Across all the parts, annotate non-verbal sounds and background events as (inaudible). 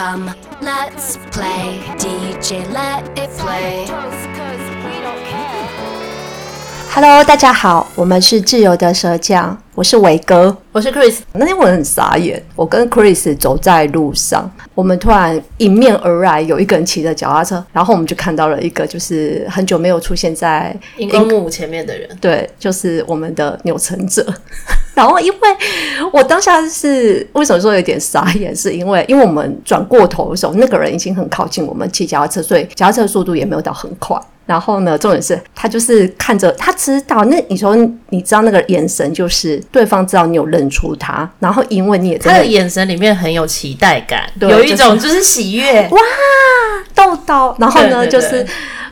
Come, let's play. DJ, let it play. Hello，大家好，我们是自由的蛇酱，我是伟哥，我是 Chris。那天我很傻眼，我跟 Chris 走在路上，我们突然迎面而来，有一个人骑着脚踏车，然后我们就看到了一个就是很久没有出现在荧光幕前面的人，对，就是我们的扭成者。(laughs) 然后因为我当下是为什么说有点傻眼，是因为因为我们转过头的时候，那个人已经很靠近我们骑脚踏车，所以脚踏车的速度也没有到很快。然后呢，重点是他就是看着，他知道那你说你知道那个眼神，就是对方知道你有认出他，然后因为你也他的眼神里面很有期待感，有一种就是喜悦，哇，豆豆。然后呢，就是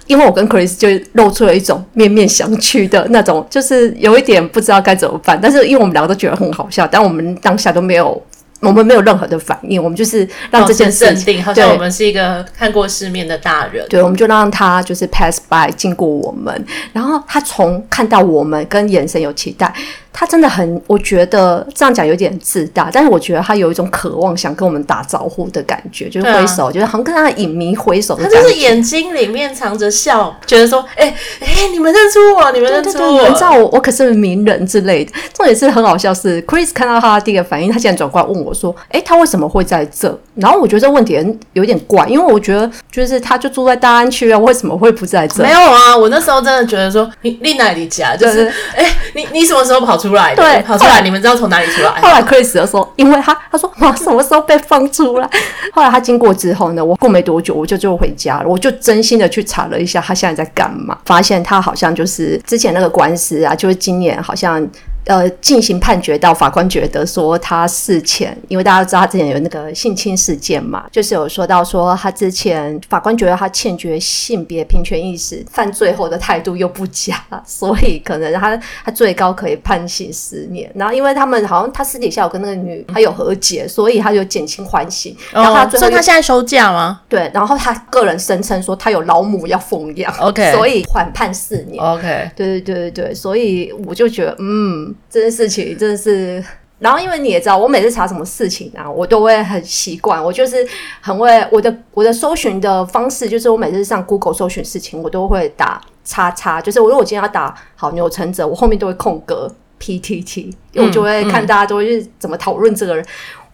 因为我跟 Chris 就露出了一种面面相觑的那种，就是有一点不知道该怎么办。但是因为我们两个都觉得很好笑，但我们当下都没有。我们没有任何的反应，我们就是让这件事镇定，好像我们是一个看过世面的大人。对，我们就让他就是 pass by 经过我们，然后他从看到我们跟眼神有期待。他真的很，我觉得这样讲有点自大，但是我觉得他有一种渴望想跟我们打招呼的感觉，就是挥手，就是好像跟他的影迷挥手。他就是眼睛里面藏着笑，觉得说，哎、欸、哎、欸，你们认出我，你们认出我，你们知道我，我可是名人之类的。重点是很好笑是，是 Chris 看到他的第一个反应，他竟然转过来问我说，哎、欸，他为什么会在这？然后我觉得这问题有点怪，因为我觉得就是他就住在大安区啊，为什么会不在这？没有啊，我那时候真的觉得说，你你哪里家？就是，哎、欸，你你什么时候跑出？出来，对，跑出来，你们知道从哪里出来？后来 Chris 就说，因为他他说我，什么时候被放出来？后来他经过之后呢，我过没多久我就就回家了，我就真心的去查了一下他现在在干嘛，发现他好像就是之前那个官司啊，就是今年好像。呃，进行判决到法官觉得说他事前，因为大家都知道他之前有那个性侵事件嘛，就是有说到说他之前法官觉得他欠缺性别平权意识，犯罪后的态度又不佳，(laughs) 所以可能他他最高可以判刑十年。然后因为他们好像他私底下有跟那个女他有和解，所以他就减轻缓刑。然后他最后、哦、所以他现在休假吗？对，然后他个人声称说他有老母要奉养，OK，所以缓判四年，OK，对对对对对，所以我就觉得嗯。这件事情真的是，然后因为你也知道，我每次查什么事情啊，我都会很习惯，我就是很会我的我的搜寻的方式，就是我每次上 Google 搜寻事情，我都会打叉叉，就是我如果今天要打好钮承泽，我后面都会空格 PTT，因为我就会看大家都是怎么讨论这个人。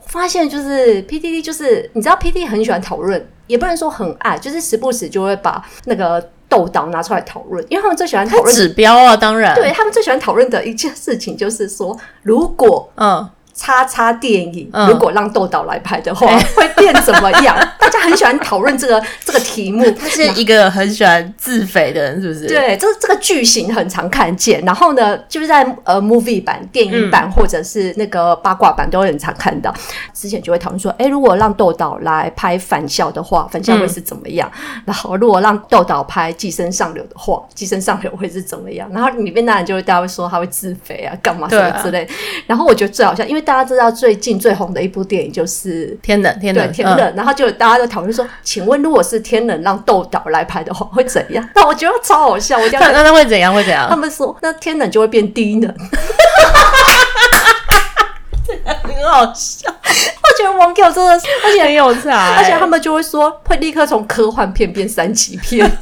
发现就是 PTT，就是你知道 PTT 很喜欢讨论，也不能说很爱，就是时不时就会把那个。豆导拿出来讨论，因为他们最喜欢讨论指标啊，当然，对他们最喜欢讨论的一件事情就是说，如果嗯。叉叉电影，嗯、如果让豆导来拍的话，欸、(laughs) 会变怎么样？(laughs) 大家很喜欢讨论这个这个题目。他是一个很喜欢自肥的人，是不是？对，这这个剧情很常看见。然后呢，就是在呃 movie 版、电影版、嗯、或者是那个八卦版都很常看到。之前就会讨论说，哎、欸，如果让豆导来拍返校的话，返校会是怎么样？嗯、然后如果让豆导拍寄生上流的话，寄生上流会是怎么样？然后里面当然就会大家会说他会自肥啊，干嘛什么之类。啊、然后我觉得最好笑，因为。大家知道最近最红的一部电影就是《天冷》，天冷，天冷。然后就大家就讨论说，请问如果是《天冷》让豆导来拍的话，会怎样？那 (laughs) 我觉得超好笑。我讲那那会怎样？会怎样？他们说，那《天冷》就会变低能，(laughs) 很好笑。我觉得网友真的是，而且很有才，而且他们就会说，会立刻从科幻片变三级片。(laughs)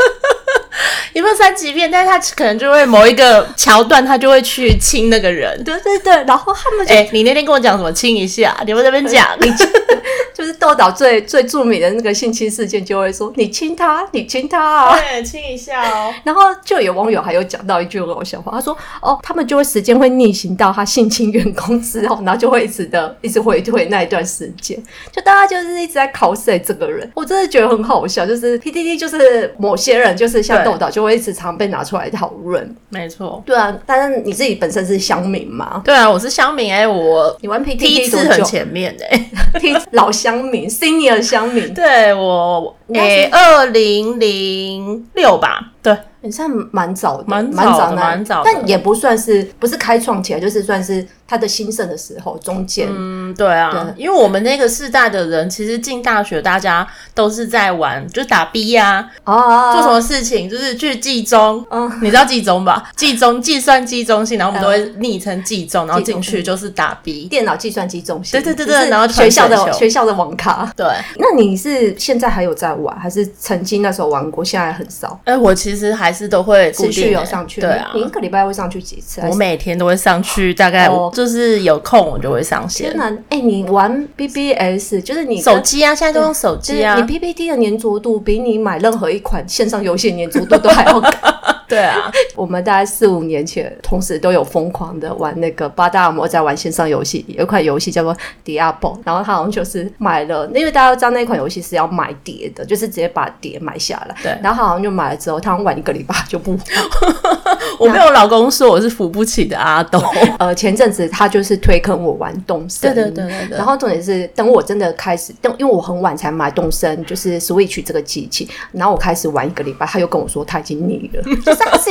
(laughs) 有没有三级片？但是他可能就会某一个桥段，他就会去亲那个人。对对对，然后他们就……哎、欸，你那天跟我讲什么亲一下？(laughs) 你们在那边讲，你 (laughs) 就是豆岛最最著名的那个性侵事件，就会说你亲他，你亲他啊，对，亲一下哦。然后就有网友还有讲到一句很好笑话，他说：“哦，他们就会时间会逆行到他性侵员工之后，然后就会一直的一直回退那一段时间，就大家就是一直在 cos 这个人。我真的觉得很好笑，就是 P D D 就是某些人就是像豆导就。”会一直常被拿出来讨论，没错，对啊，但是你自己本身是乡民嘛？对啊，我是乡民哎、欸，我你玩 PTT 第一次很前面哎、(laughs) 欸，老乡民，senior 乡民，对我哎，二零零六吧，对，你算蛮早的，蛮早的，蛮早的，但也不算是不是开创起来，就是算是他的兴盛的时候，中间，嗯，对啊，对，因为我们那个世代的人，其实进大学，大家都是在玩，就是打 B 呀，啊，做什么事情，就是去计中，嗯，你知道计中吧？计中计算机中心，然后我们都会昵称计中，然后进去就是打 B，电脑计算机中心，对对对对，然后学校的学校。的网咖，对。那你是现在还有在玩，还是曾经那时候玩过，现在很少？哎，我其实还是都会持续有上去，对啊，你一个礼拜会上去几次？我每天都会上去，大概就是有空我就会上线。天哪，哎，你玩 BBS 就是你手机啊，现在都用手机啊。你 PPT 的粘着度比你买任何一款线上游戏的黏着度都还要高。(laughs) 对啊，(laughs) 我们大概四五年前，同时都有疯狂的玩那个八大魔在玩线上游戏，有一款游戏叫做 Diablo，然后他好像就是买了，因为大家都知道那款游戏是要买碟的，就是直接把碟买下来。对，然后他好像就买了之后，他玩一个礼拜就不玩。(laughs) 我被我老公说我是扶不起的阿斗。(laughs) 呃，前阵子他就是推坑我玩动森，对对对对对。然后重点是等我真的开始，等因为我很晚才买动森，就是 Switch 这个机器，然后我开始玩一个礼拜，他又跟我说他已经腻了。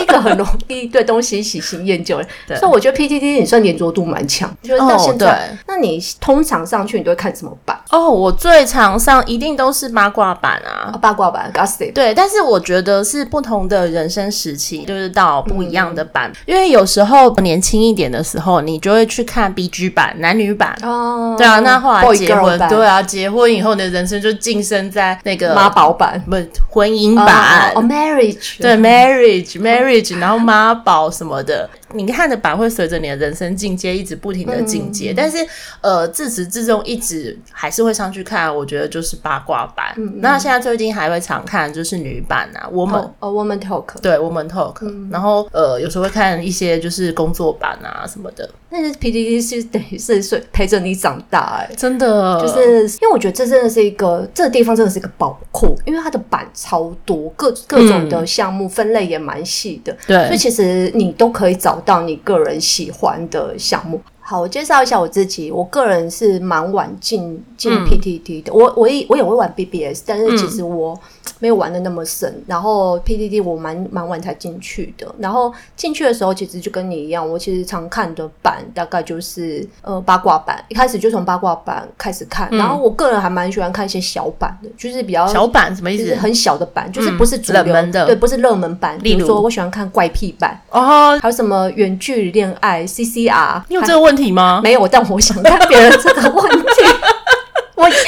一个很容易对东西喜新厌旧的，(laughs) 所以我觉得 PTT 也算黏着度蛮强。就是到现在，哦、那你通常上去你都会看什么版？哦，我最常上一定都是八卦版啊，哦、八卦版 Gossip。对，但是我觉得是不同的人生时期，就是到不一样的版。嗯、因为有时候年轻一点的时候，你就会去看 BG 版男女版哦。对啊，那后来结婚，对啊，结婚以后你的人生就晋升在那个妈宝版，不婚姻版哦，Marriage。对，Marriage。Marriage，然后妈宝什么的，你看的版会随着你的人生进阶一直不停的进阶，嗯、但是呃自始至终一直还是会上去看，我觉得就是八卦版。嗯、那现在最近还会常看就是女版啊，Woman。哦，Woman Talk，对，Woman Talk，、嗯、然后呃有时候会看一些就是工作版啊什么的。但是 PDD 是等于是陪着你长大哎、欸，真的，就是因为我觉得这真的是一个这个地方真的是一个宝库，因为它的版超多，各各种的项目分类也蛮细的，对、嗯，所以其实你都可以找到你个人喜欢的项目。好，我介绍一下我自己，我个人是蛮晚进进 PTT 的，嗯、我我也我也会玩 BBS，但是其实我。嗯没有玩的那么深，然后 PDD 我蛮蛮晚才进去的，然后进去的时候其实就跟你一样，我其实常看的版大概就是呃八卦版，一开始就从八卦版开始看，嗯、然后我个人还蛮喜欢看一些小版的，就是比较小版什么意思？很小的版，就是不是主流、嗯、的，对，不是热门版。例如比如说我喜欢看怪癖版哦，还有什么远距离恋爱 CCR，你有这个问题吗？没有，但我想看别人这个问题。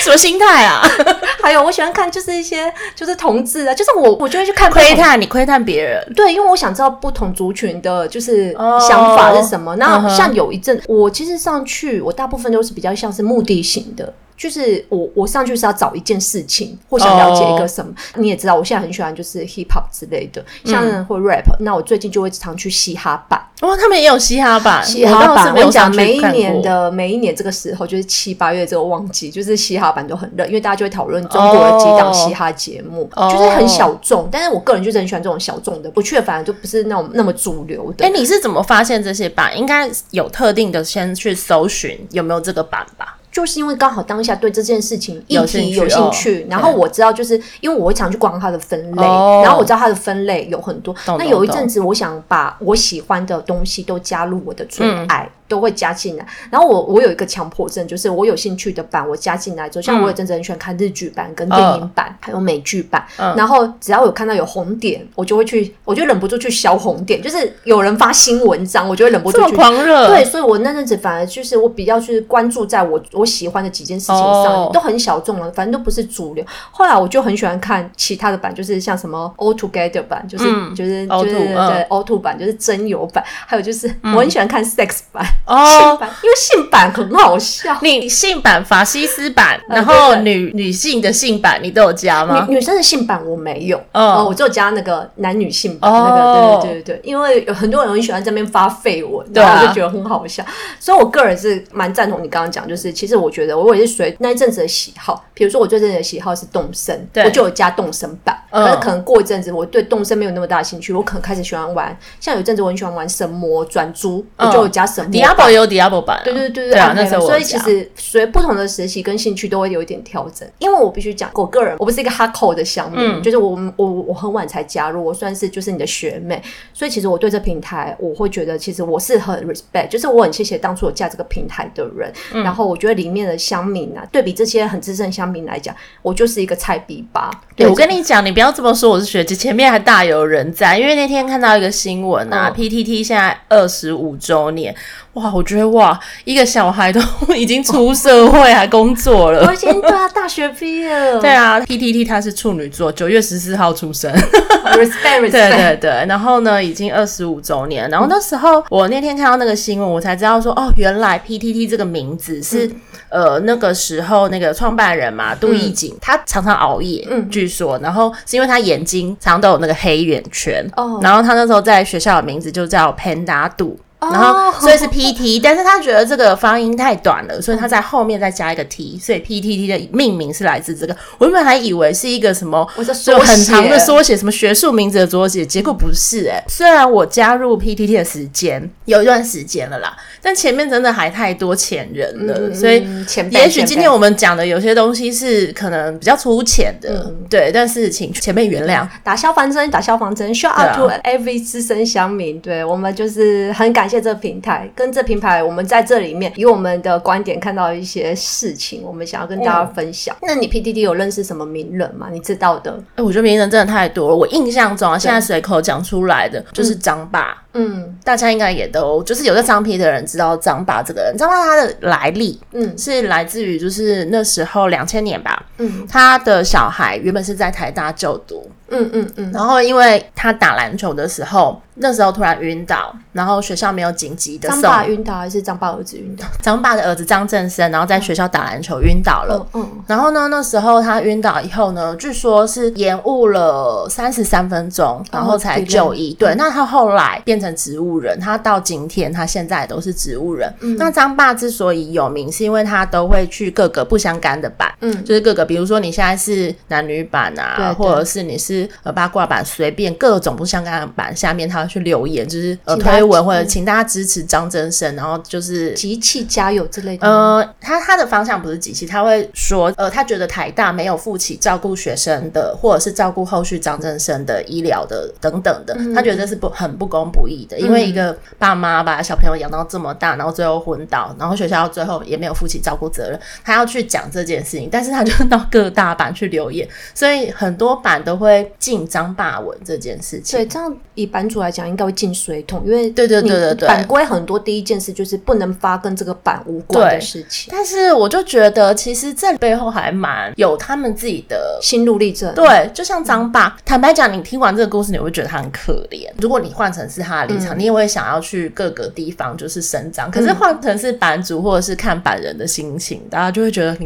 我什么心态啊？(laughs) 还有我喜欢看就是一些就是同志啊，就是我我就会去看窥探，你窥探别人，对，因为我想知道不同族群的就是想法是什么。那、oh, 像有一阵，uh huh. 我其实上去，我大部分都是比较像是目的型的。就是我我上去是要找一件事情，或想了解一个什么。Oh. 你也知道，我现在很喜欢就是 hip hop 之类的，像或 rap、嗯。那我最近就会常去嘻哈版。哦，他们也有嘻哈版。嘻哈版，我跟你讲，每一年的每一年这个时候，就是七八月这个旺季，就是嘻哈版都很热，因为大家就会讨论中国的几档嘻哈节目，oh. 就是很小众。但是我个人就是很喜欢这种小众的，不去反而就不是那种那么主流的。哎、欸，你是怎么发现这些版？应该有特定的先去搜寻有没有这个版吧？就是因为刚好当下对这件事情议题有兴趣，然后我知道，就是因为我会常去逛它的分类，然后我知道它的分类有很多。那有一阵子，我想把我喜欢的东西都加入我的最爱。都会加进来，然后我我有一个强迫症，就是我有兴趣的版我加进来之后，像我有阵子很喜欢看日剧版跟电影版，还有美剧版，然后只要有看到有红点，我就会去，我就忍不住去消红点，就是有人发新文章，我就会忍不住去狂热。对，所以我那阵子反而就是我比较去关注在我我喜欢的几件事情上，都很小众了，反正都不是主流。后来我就很喜欢看其他的版，就是像什么 All Together 版，就是就是就是对 All To 版，就是真有版，还有就是我很喜欢看 Sex 版。哦，因为性版很好笑。你性版、法西斯版，然后女女性的性版，你都有加吗？女女生的性版我没有，哦，我就加那个男女性版那个，对对对对，因为有很多人很喜欢在这边发绯闻，然后我就觉得很好笑。所以我个人是蛮赞同你刚刚讲，就是其实我觉得我也是随那一阵子的喜好，比如说我最近的喜好是动森，我就有加动森版。可是可能过一阵子，我对动森没有那么大兴趣，我可能开始喜欢玩，像有一阵子我很喜欢玩神魔转珠，我就有加神魔。Diablo 也有 Diablo 版，对对对对啊，那时候所以其实随不同的时期跟兴趣都会有一点调整。因为我必须讲，我个人我不是一个 hardcore 的乡民，就是我我我很晚才加入，我算是就是你的学妹，所以其实我对这平台我会觉得，其实我是很 respect，就是我很谢谢当初我加这个平台的人。然后我觉得里面的乡民啊，对比这些很资深乡民来讲，我就是一个菜逼吧。对，我跟你讲，你不要这么说，我是学姐，前面还大有人在，因为那天看到一个新闻啊，PTT 现在二十五周年。哇，我觉得哇，一个小孩都 (laughs) 已经出社会还工作了，我已经对啊，大学毕业了。对啊，PTT 他是处女座，九月十四号出生。respect respect。对对对，然后呢，已经二十五周年。然后那时候我那天看到那个新闻，我才知道说，哦，原来 PTT 这个名字是、嗯、呃那个时候那个创办人嘛，杜奕瑾，他常常熬夜，嗯，据说，然后是因为他眼睛常常都有那个黑眼圈，哦，然后他那时候在学校的名字就叫 Panda 杜。然后，所以是 P T，但是他觉得这个发音太短了，所以他在后面再加一个 T，所以 P T T 的命名是来自这个。我原本还以为是一个什么，我就很长的缩写，什么学术名字的缩写，结果不是哎、欸。虽然我加入 P T T 的时间有一段时间了啦，但前面真的还太多前人了，嗯、所以也许今天我们讲的有些东西是可能比较粗浅的，嗯、对。但是请前辈原谅，打消防针，打消防针，shout out to every 资深乡民，对我们就是很感谢。借这个平台跟这平台，我们在这里面以我们的观点看到一些事情，我们想要跟大家分享。嗯、那你 PDD 有认识什么名人吗？你知道的？哎、欸，我觉得名人真的太多了。我印象中啊，现在随口讲出来的就是张爸。嗯，大家应该也都就是有个张 P 的人知道张爸这个人。张爸他的来历，嗯，是来自于就是那时候两千年吧。嗯，他的小孩原本是在台大就读。嗯嗯嗯，然后因为他打篮球的时候，那时候突然晕倒，然后学校没有紧急的送。张爸晕倒还是张爸儿子晕倒？(laughs) 张爸的儿子张正生，然后在学校打篮球晕倒了。嗯，嗯，然后呢，那时候他晕倒以后呢，据说是延误了三十三分钟，然后才就医。哦、对，对，那他后来变成植物人，他到今天他现在都是植物人。嗯，那张爸之所以有名，是因为他都会去各个不相干的版，嗯，就是各个，比如说你现在是男女版啊，对对，或者是你是。呃，八卦版随便各种不相干的版下面，他会去留言，就是呃推文或者请大家支持张真生，然后就是集气加油之类的。呃，他他的方向不是集气，他会说，呃，他觉得台大没有负起照顾学生的，或者是照顾后续张真生的医疗的等等的，他觉得这是不很不公不义的，因为一个爸妈把小朋友养到这么大，然后最后昏倒，然后学校最后也没有负起照顾责任，他要去讲这件事情，但是他就到各大版去留言，所以很多版都会。进张霸文这件事情，对，这样以版主来讲，应该会进水桶，因为对对对对对，版规很多，第一件事就是不能发跟这个版无关的事情。但是我就觉得，其实这背后还蛮有他们自己的心路历程。对，就像张霸，嗯、坦白讲，你听完这个故事，你会觉得他很可怜。如果你换成是他的立场，嗯、你也会想要去各个地方就是伸张。可是换成是版主或者是看版人的心情，大家就会觉得，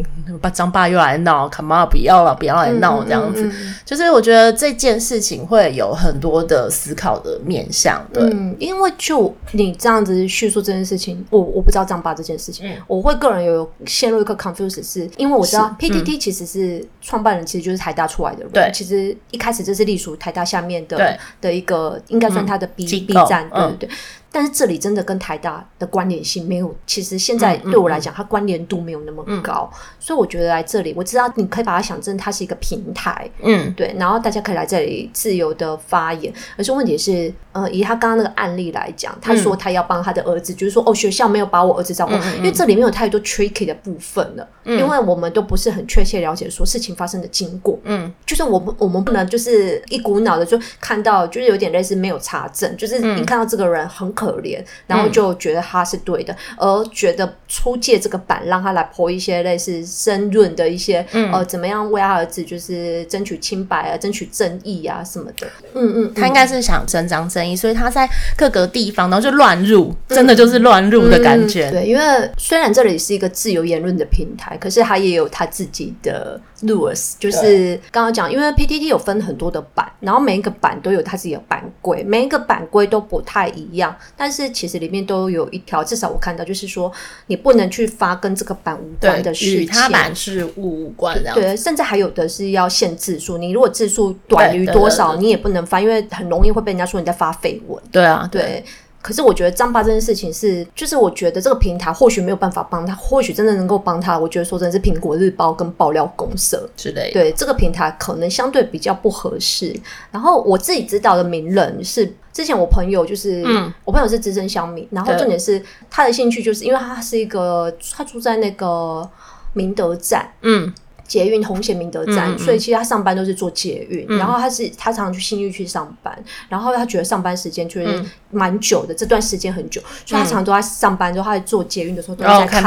把张霸又来闹，Come on，不要了，不要来闹这样子。就是我觉得这件。事情会有很多的思考的面向，对，嗯，因为就你这样子叙述这件事情，我我不知道丈八这件事情，嗯、我会个人有陷入一个 confuse，是因为我知道 PTT 其实是创办人，其实就是台大出来的人，对、嗯，其实一开始这是隶属台大下面的的一个，应该算他的 B、嗯、B 站，对对对。嗯但是这里真的跟台大的关联性没有，其实现在对我来讲，它关联度没有那么高，所以我觉得来这里，我知道你可以把它想成它是一个平台，嗯，对，然后大家可以来这里自由的发言。而是问题是，呃，以他刚刚那个案例来讲，他说他要帮他的儿子，就是说哦，学校没有把我儿子照顾，因为这里面有太多 tricky 的部分了，因为我们都不是很确切了解说事情发生的经过，嗯，就是我们我们不能就是一股脑的就看到，就是有点类似没有查证，就是你看到这个人很。可怜，然后就觉得他是对的，嗯、而觉得出借这个版让他来泼一些类似申论的一些，嗯、呃，怎么样为他儿子就是争取清白啊，争取正义啊什么的。嗯嗯，他应该是想伸张正义，所以他在各个地方，然后就乱入，真的就是乱入的感觉。对，因为虽然这里是一个自由言论的平台，可是他也有他自己的 rules，就是刚刚讲，因为 PTT 有分很多的版，然后每一个版都有他自己的版规，每一个版规都不太一样。但是其实里面都有一条，至少我看到就是说，你不能去发跟这个版无关的事情，与他版是物无关的。对，甚至还有的是要限字数，你如果字数短于多少，你也不能发，因为很容易会被人家说你在发绯闻。对啊，对。可是我觉得张爸这件事情是，就是我觉得这个平台或许没有办法帮他，或许真的能够帮他。我觉得说真的是苹果日报跟爆料公社之类，对这个平台可能相对比较不合适。然后我自己知道的名人是之前我朋友就是，嗯，我朋友是资深乡民，然后重点是他的兴趣就是因为他是一个他住在那个明德站，嗯。捷运红贤明德站，嗯嗯，所以其实他上班都是坐捷运，嗯、然后他是他常常去新域去上班，然后他觉得上班时间就是蛮久的，嗯、这段时间很久，所以他常常都在上班之后，他在坐捷运的时候都在看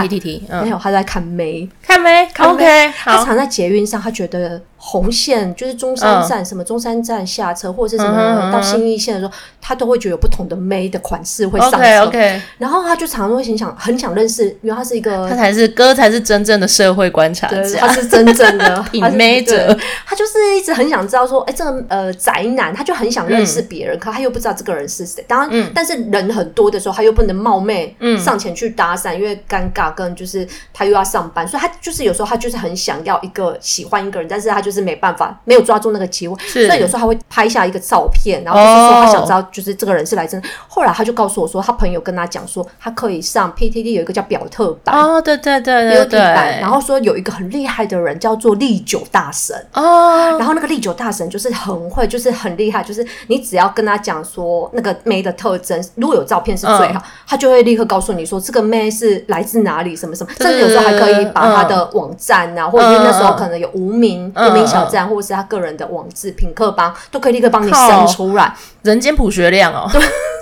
嗯、没有他在看梅，看妹，OK，他常在捷运上，他觉得。红线就是中山站，什么中山站下车，或者是什么到新一线的时候，他都会觉得有不同的妹的款式会上车。OK，然后他就常常会很想很想认识，因为他是一个，他才是哥，才是真正的社会观察者，他是真正的品妹者。他就是一直很想知道说，哎，这个呃宅男，他就很想认识别人，可他又不知道这个人是谁。当然，但是人很多的时候，他又不能冒昧上前去搭讪，因为尴尬，跟就是他又要上班，所以他就是有时候他就是很想要一个喜欢一个人，但是他就。就是没办法，没有抓住那个机会，所以有时候他会拍下一个照片，然后就是说他想知道，就是这个人是来真。后来他就告诉我说，他朋友跟他讲说，他可以上 PTT 有一个叫表特版。哦，对对对对对，然后说有一个很厉害的人叫做历久大神。哦，然后那个历久大神就是很会，就是很厉害，就是你只要跟他讲说那个妹的特征，如果有照片是最好，他就会立刻告诉你说这个妹是来自哪里，什么什么，甚至有时候还可以把他的网站啊，或者是那时候可能有无名。小站，或者是他个人的网志、品客帮，都可以立刻帮你生出来。人间普学亮哦，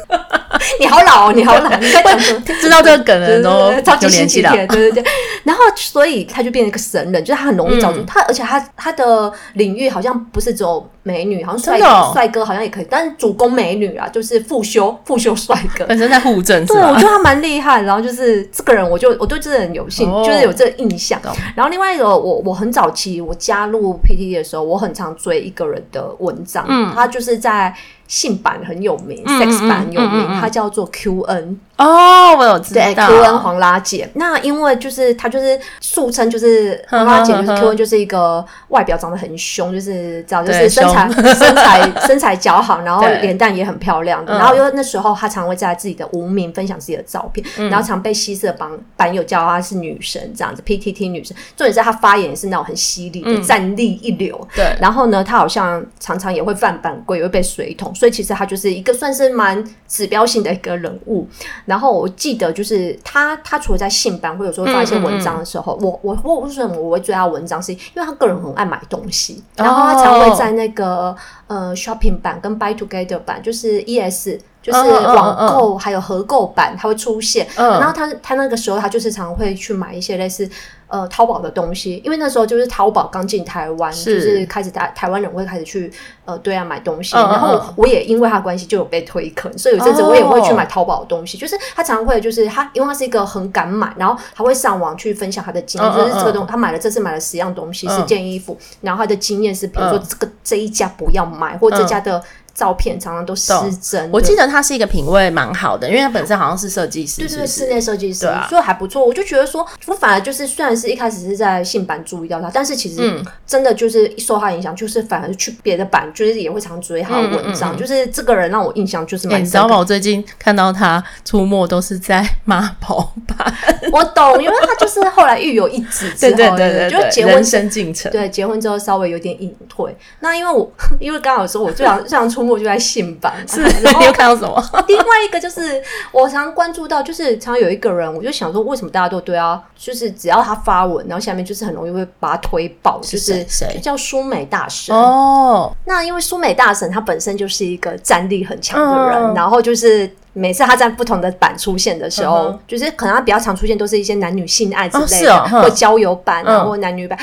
(laughs) 你好老哦，你好老，你在讲什么？(laughs) 知道这个梗的人都超级新奇的，对对对。然后，所以他就变成一个神人，就是他很容易找出他，而且他他的领域好像不是只有美女，好像帅帅哥好像也可以，但是主攻美女啊，就是副修 (laughs) 副修帅哥，本身在户政，对，我觉得他蛮厉害。然后就是这个人，我就我对这个人有兴，就是有这个印象。然后另外一个，我我很早期我加入 PTT 的时候，我很常追一个人的文章，嗯，他就是在。性版很有名，嗯，sex 版很有名，它、叫做 QN。哦，我有知道。对，QN 黄拉姐。那因为就是她就是素称就是黄拉姐，就是 QN 就是一个外表长得很凶，就是知道就是身材 (laughs) 身材身材姣好，然后脸蛋也很漂亮的。然后因为那时候她常会在自己的无名分享自己的照片，然后常被西社版版友叫她是女神这样子，PTT 女神。重点是她发言也是那种很犀利的，战力一流。对。然后呢，她好像常常也会犯版规，也会被水桶。所以其实她就是一个算是蛮指标性的一个人物。然后我记得就是他，他除了在信版会有时候发一些文章的时候，嗯嗯嗯我我我为什么我会追他文章，是因为他个人很爱买东西，然后他常会在那个呃 shopping 版跟 buy together 版，就是 ES 就是网购还有合购版，它会出现。然后他他那个时候他就是常会去买一些类似。呃，淘宝的东西，因为那时候就是淘宝刚进台湾，就是开始台台湾人会开始去呃对岸买东西，然后我也因为他关系就有被推坑，所以有阵子我也会去买淘宝的东西。就是他常常会就是他，因为他是一个很敢买，然后他会上网去分享他的经验，就是这个东他买了这次买了十样东西，十件衣服，然后他的经验是，比如说这个这一家不要买，或这家的。照片常常都失真，我记得他是一个品味蛮好的，因为他本身好像是设计师，对对，室内设计师，所以还不错。我就觉得说，我反而就是虽然是一开始是在性版注意到他，但是其实真的就是受他影响，就是反而去别的版，就是也会常追他的文章。就是这个人让我印象就是。你知道吗？我最近看到他出没都是在妈宝版，我懂，因为他就是后来育有一子之后，(laughs) 对对对，就结婚生进程，对，结婚之后稍微有点隐退。那因为我 (laughs) 因为刚好说，我最想 (laughs) 最想出。我就在信版，是，(laughs) 然后你又看到什么？(laughs) 另外一个就是我常关注到，就是常有一个人，我就想说，为什么大家都对啊？就是只要他发文，然后下面就是很容易会把他推爆，就是谁叫苏美大神哦。那因为苏美大神他本身就是一个战力很强的人，然后就是每次他在不同的版出现的时候，就是可能他比较常出现都是一些男女性爱之类的，或交友版啊，或男女版。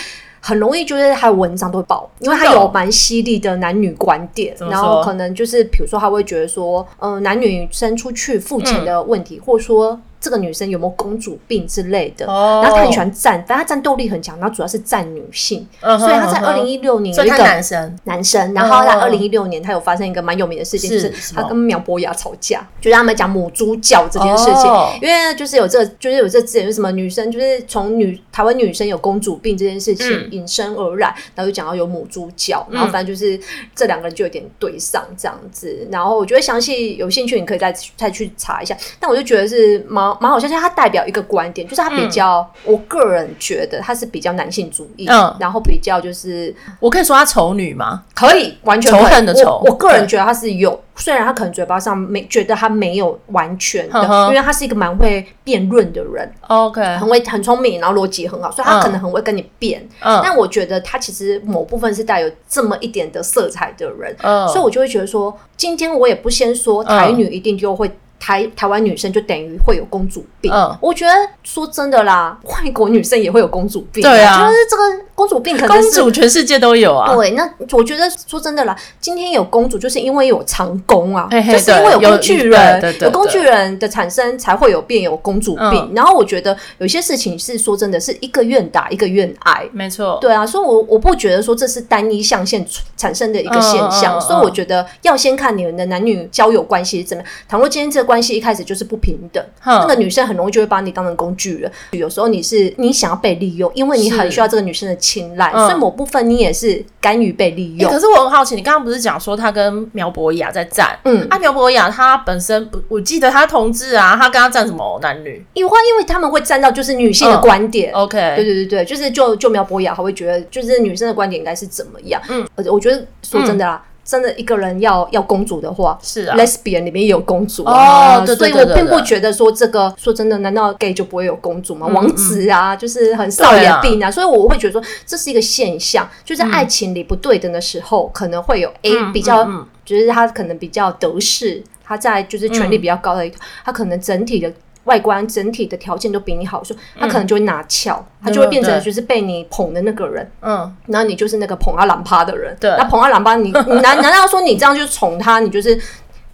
很容易就是他的文章都会爆，因为他有蛮犀利的男女观点，然后可能就是比如说他会觉得说，呃，男女生出去付钱的问题，嗯、或者说。这个女生有没有公主病之类的。哦，然后他很喜欢战，但他战斗力很强，然后主要是战女性。嗯，所以他在二零一六年有一个男生，男生，然后在二零一六年他有发生一个蛮有名的事情，就是他跟苗博雅吵架，就是他们讲母猪教这件事情，因为就是有这个，就是有这个字眼，就是什么女生就是从女台湾女生有公主病这件事情引申而来，然后就讲到有母猪教，然后反正就是这两个人就有点对上这样子，然后我觉得详细有兴趣你可以再再去查一下，但我就觉得是蛮蛮好笑，它代表一个观点，就是他比较，我个人觉得他是比较男性主义，嗯，然后比较就是我可以说他丑女吗？可以，完全仇恨的仇，我个人觉得他是有。虽然他可能嘴巴上没觉得他没有完全的，因为他是一个蛮会辩论的人，OK，很会很聪明，然后逻辑很好，所以他可能很会跟你辩。嗯，但我觉得他其实某部分是带有这么一点的色彩的人，嗯，所以我就会觉得说，今天我也不先说台女一定就会。台台湾女生就等于会有公主病，嗯，我觉得说真的啦，外国女生也会有公主病，对啊，就是这个公主病可能是公主全世界都有啊。对，那我觉得说真的啦，今天有公主就是因为有长工啊，就是因为有工具人，有工具人的产生才会有变有公主病。然后我觉得有些事情是说真的，是一个愿打一个愿挨，没错，对啊，所以我我不觉得说这是单一象限产生的一个现象，所以我觉得要先看你们的男女交友关系是怎么样。倘若今天这个关系一开始就是不。不平等，那个女生很容易就会把你当成工具人。有时候你是你想要被利用，因为你很需要这个女生的青睐，所以某部分你也是甘于被利用。可是我很好奇，你刚刚不是讲说他跟苗博雅在战？嗯，啊，苗博雅他本身不，我记得他同志啊，他跟他站什么男女？因为因为他们会站到就是女性的观点。OK，对对对对，就是就就苗博雅，他会觉得就是女生的观点应该是怎么样？嗯，而且我觉得说真的啦。真的一个人要要公主的话，是啊，Lesbian 里面也有公主啊，所以我并不觉得说这个说真的，难道 gay 就不会有公主吗？王子啊，就是很少爷病啊，所以我会觉得说这是一个现象，就在爱情里不对等的时候，可能会有 A 比较，就是他可能比较得势，他在就是权力比较高的一个，他可能整体的。外观整体的条件都比你好，说他可能就会拿翘，他就会变成就是被你捧的那个人，嗯，然后你就是那个捧阿兰趴的人，对，那捧阿兰趴，你 (laughs) 你难难道说你这样就宠他，你就是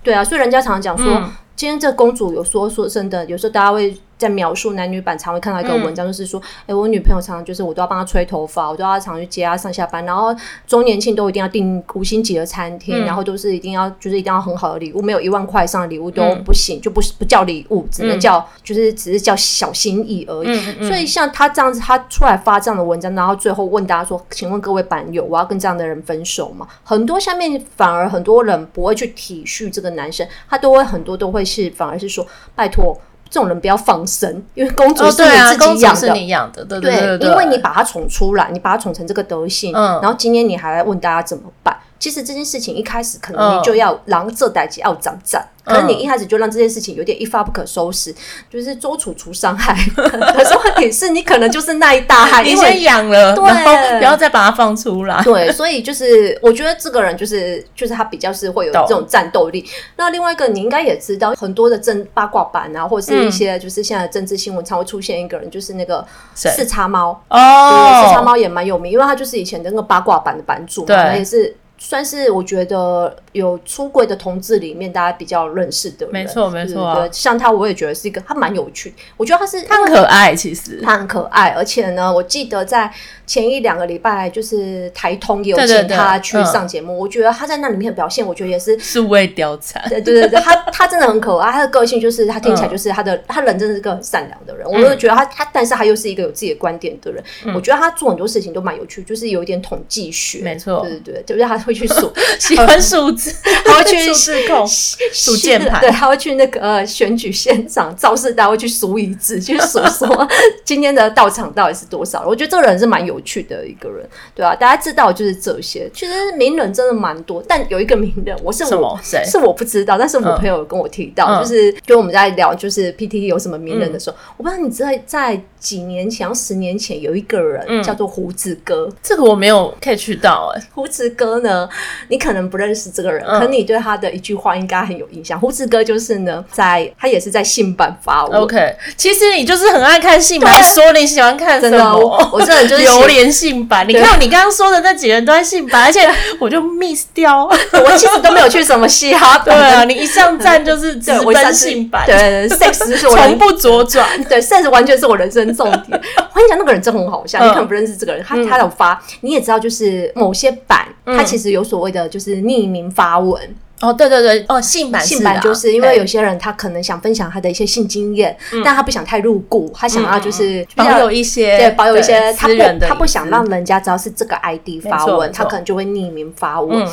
对啊？所以人家常常讲说，今天这公主有说说真的，有时候大家会。在描述男女版常会看到一个文章，就是说，哎、嗯欸，我女朋友常常就是我都要帮她吹头发，我都要常常去接她上下班，然后周年庆都一定要订五星级的餐厅，嗯、然后都是一定要就是一定要很好的礼物，没有一万块以上的礼物都不行，嗯、就不不叫礼物，只能叫、嗯、就是只是叫小心意而已。所以像他这样子，他出来发这样的文章，然后最后问大家说，请问各位版友，我要跟这样的人分手吗？很多下面反而很多人不会去体恤这个男生，他都会很多都会是反而是说，拜托。这种人不要放生，因为公主是你自己养的，是你养的，对对对，对，因为你把它宠出来，你把它宠成这个德性，嗯，然后今天你还来问大家怎么办？其实这件事情一开始可能你就要狼这代志要长战。可是你一开始就让这件事情有点一发不可收拾，就是周楚除伤害。(laughs) 可是问题是你可能就是那一大害，你先养了，对，不要再把它放出来。对，所以就是我觉得这个人就是就是他比较是会有这种战斗力。那另外一个你应该也知道，很多的政八卦版啊，或者是一些就是现在的政治新闻，常会出现一个人，就是那个四叉猫哦，四叉猫也蛮有名，因为他就是以前的那个八卦版的版主嘛，也是。算是我觉得有出柜的同志里面，大家比较认识的人，没错没错、啊。像他，我也觉得是一个，他蛮有趣。我觉得他是他很可爱，其实他很可爱，而且呢，我记得在。前一两个礼拜，就是台通也有请他去上节目。我觉得他在那里面的表现，我觉得也是是位貂蝉。对对对，他 (laughs) 他真的很可爱，他的个性就是他听起来就是他的，嗯、他人真的是个很善良的人。嗯、我就觉得他他，但是他又是一个有自己的观点的人。嗯、我觉得他做很多事情都蛮有趣，就是有一点统计学。没错，对对对，就是他会去数，(laughs) 喜欢数字，(laughs) 他会去数字控数键盘，对，他会去那个选举现场造势大会去数椅子，去数说 (laughs) 今天的到场到底是多少。我觉得这个人是蛮有趣的一个人。对啊，大家知道就是这些。其实名人真的蛮多，但有一个名人，我是我是我不知道，但是我朋友有跟我提到，嗯、就是跟我们在聊就是 PTT 有什么名人的时候，嗯、我不知道你知道在几年前、十年前有一个人叫做胡子哥，这个我没有 catch 到哎、欸。胡子哥呢，你可能不认识这个个人，可你对他的一句话应该很有印象。胡子哥就是呢，在他也是在性版发文。OK，其实你就是很爱看性版，说你喜欢看什么？(laughs) 我这人就是流连 (laughs) 性版。你看你刚刚说的那几个人都在性版，(laughs) 而且我就 miss 掉，我其实都没有去什么嘻哈版。对啊，你一上站就是直奔性版，对，sex 是我从不左转，对，sex 完全是我人生重点。我跟你讲，那个人真很好笑，你可能不认识这个人，他他有发，你也知道，就是某些版，他其实有所谓的就是匿名发文。哦，对对对，哦，性版性版就是因为有些人他可能想分享他的一些性经验，但他不想太入骨，他想要就是保有一些对保有一些他不他不想让人家知道是这个 ID 发文，他可能就会匿名发文。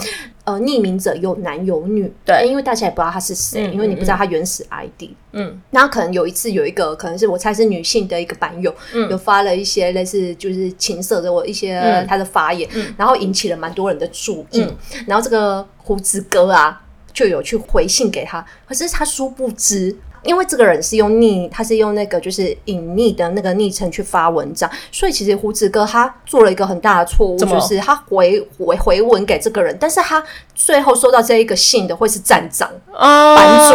呃，匿名者有男有女，对，因为大家也不知道他是谁，因为你不知道他原始 ID。嗯，然后可能有一次有一个可能是我猜是女性的一个版友，有发了一些类似就是情色的我一些他的发言，然后引起了蛮多人的注意，然后这个胡子哥啊就有去回信给他，可是他殊不知。因为这个人是用昵，他是用那个就是隐匿的那个昵称去发文章，所以其实胡子哥他做了一个很大的错误，就是他回回回文给这个人，但是他最后收到这一个信的会是站长、版主，